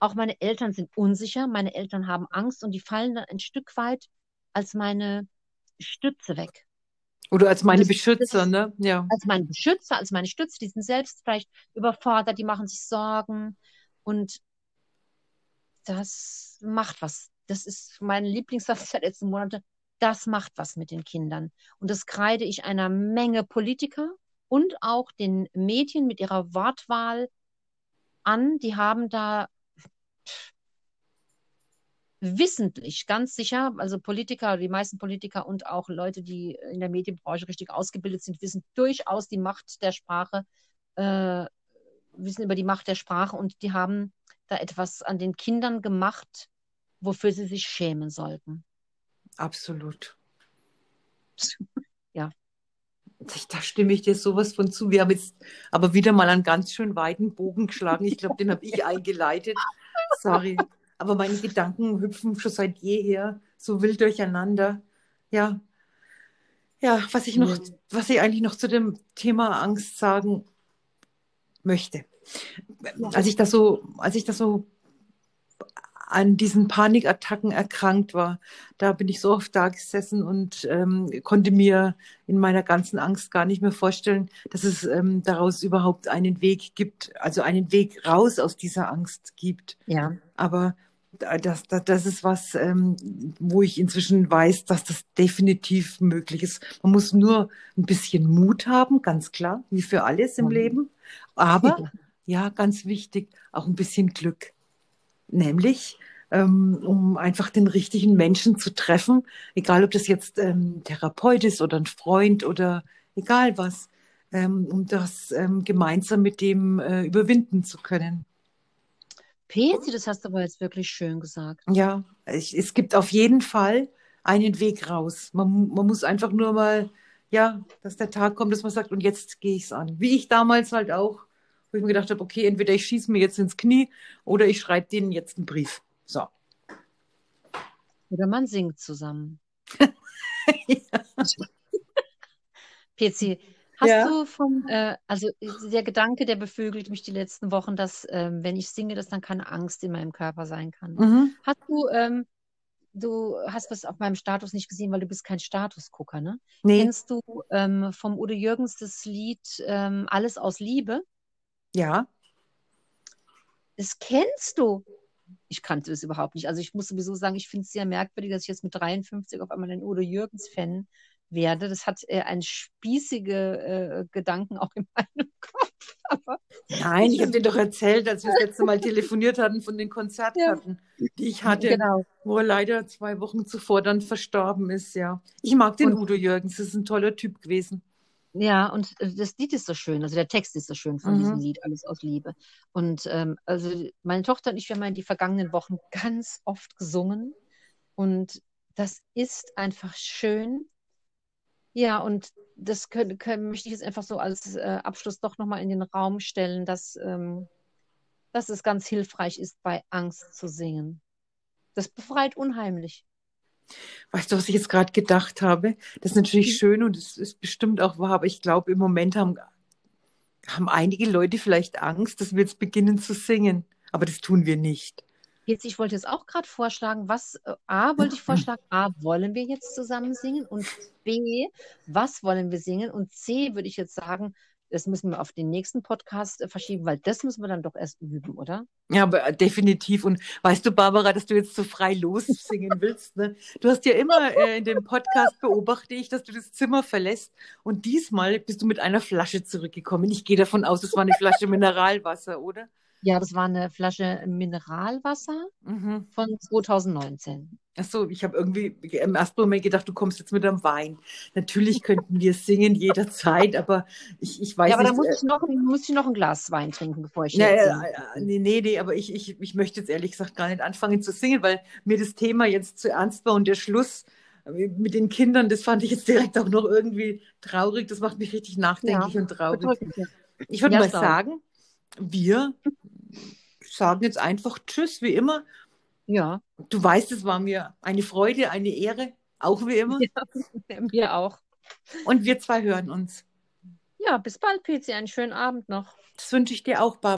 auch meine Eltern sind unsicher, meine Eltern haben Angst und die fallen dann ein Stück weit als meine Stütze weg.
Oder als meine
das-
Beschützer,
das-
ne? Ja.
Als meine Beschützer, als meine Stütze, die sind selbst vielleicht überfordert, die machen sich Sorgen und das macht was. Das ist mein Lieblingssatz der letzten Monate. Das macht was mit den Kindern. Und das kreide ich einer Menge Politiker und auch den Medien mit ihrer Wortwahl an. Die haben da wissentlich, ganz sicher, also Politiker, die meisten Politiker und auch Leute, die in der Medienbranche richtig ausgebildet sind, wissen durchaus die Macht der Sprache, äh, wissen über die Macht der Sprache und die haben da etwas an den Kindern gemacht, wofür sie sich schämen sollten.
Absolut.
Ja.
Da stimme ich dir sowas von zu. Wir haben jetzt aber wieder mal einen ganz schön weiten Bogen geschlagen. Ich glaube, den habe ich eingeleitet. Sorry. Aber meine Gedanken hüpfen schon seit jeher so wild durcheinander. Ja. Ja, was ich noch, was ich eigentlich noch zu dem Thema Angst sagen möchte. Als ich das so, als ich das so an diesen Panikattacken erkrankt war, da bin ich so oft da gesessen und ähm, konnte mir in meiner ganzen Angst gar nicht mehr vorstellen, dass es ähm, daraus überhaupt einen Weg gibt, also einen Weg raus aus dieser Angst gibt.
Ja.
Aber da- das, das, das ist was, ähm, wo ich inzwischen weiß, dass das definitiv möglich ist. Man muss nur ein bisschen Mut haben, ganz klar, wie für alles im
Mhm.
Leben. Aber, ja, ganz wichtig, auch ein bisschen Glück. Nämlich, ähm, um einfach den richtigen Menschen zu treffen, egal ob das jetzt ähm, ein Therapeut ist oder ein Freund oder egal was, ähm, um das ähm, gemeinsam mit dem äh, überwinden zu können.
Pezi, das hast du aber jetzt wirklich schön gesagt.
Ja, ich, es gibt auf jeden Fall einen Weg raus. Man, man muss einfach nur mal, ja, dass der Tag kommt, dass man sagt, und jetzt gehe ich es an. Wie ich damals halt auch, wo ich mir gedacht habe, okay, entweder ich schieße mir jetzt ins Knie oder ich schreibe denen jetzt einen Brief. So.
Oder man singt zusammen. Pezi, hast
Ja.
du vom, äh, also der Gedanke, der beflügelt mich die letzten Wochen, dass ähm, wenn ich singe, dass dann keine Angst in meinem Körper sein kann.
Mhm.
Hast du, ähm, du hast was auf meinem Status nicht gesehen, weil du bist kein Statusgucker, ne?
Nee,
Kennst du ähm, vom Udo Jürgens das Lied ähm, Alles aus Liebe?
Ja.
Das kennst du. Ich kannte es überhaupt nicht. Also ich muss sowieso sagen, ich finde es sehr merkwürdig, dass ich jetzt mit 53 auf einmal ein Udo Jürgens-Fan werde. Das hat äh, ein spießige äh, Gedanken auch in meinem Kopf. Aber
Nein, ich habe dir doch erzählt, als wir das letzte Mal telefoniert hatten von den Konzertkarten, die ich hatte,
genau.
wo er leider zwei Wochen zuvor dann verstorben ist, ja. Ich mag den
Und-
Udo Jürgens, das ist ein toller Typ gewesen.
Ja, und äh, das Lied ist so schön, also der Text ist so schön von
Mhm.
diesem Lied, Alles aus Liebe. Und ähm, also meine Tochter und ich, wir haben in die vergangenen Wochen ganz oft gesungen und das ist einfach schön. Ja, und das können, können, möchte ich jetzt einfach so als äh, Abschluss doch nochmal in den Raum stellen, dass, ähm, dass es ganz hilfreich ist, bei Angst zu singen. Das befreit unheimlich.
Weißt du, was ich jetzt gerade gedacht habe? Das ist natürlich
Mhm.
schön und es ist bestimmt auch wahr, aber ich glaube, im Moment haben, haben einige Leute vielleicht Angst, dass wir jetzt beginnen zu singen. Aber das tun wir nicht.
Jetzt, ich wollte jetzt auch gerade vorschlagen, was, äh, A, wollte ich vorschlagen, A, wollen wir jetzt zusammen singen? Und B, was wollen wir singen? Und C, würde ich jetzt sagen, das müssen wir auf den nächsten Podcast äh, verschieben, weil das müssen wir dann doch erst üben, oder?
Ja, aber äh, definitiv. Und weißt du, Barbara, dass du jetzt so frei lossingen willst, ne? Du hast ja immer äh, in dem Podcast beobachte ich, dass du das Zimmer verlässt. Und diesmal bist du mit einer Flasche zurückgekommen. Ich gehe davon aus, es war eine Flasche Mineralwasser, oder?
Ja, das war eine Flasche Mineralwasser
Mhm.
von 2019.
Ach so, ich habe irgendwie im ersten Moment gedacht, du kommst jetzt mit einem Wein. Natürlich könnten wir singen jederzeit, aber ich, ich weiß
Ja, aber
nicht.
da muss
äh,
ich, noch, muss ich noch ein Glas Wein trinken, bevor ich
Ja,
jetzt
ja,
singe.
ja, nee, nee, nee, aber ich, ich, ich möchte jetzt ehrlich gesagt gar nicht anfangen zu singen, weil mir das Thema jetzt zu ernst war und der Schluss äh, mit den Kindern, das fand ich jetzt direkt auch noch irgendwie traurig. Das macht mich richtig nachdenklich und traurig.
Ja.
Ich würde
Ja,
mal
ich.
sagen, wir sagen jetzt einfach Tschüss, wie immer.
Ja,
Du weißt, es war mir eine Freude, eine Ehre, auch wie immer.
mir auch.
Und wir zwei hören uns.
Ja, bis bald, Pizi. Einen schönen Abend noch.
Das wünsche ich dir auch, Barbara.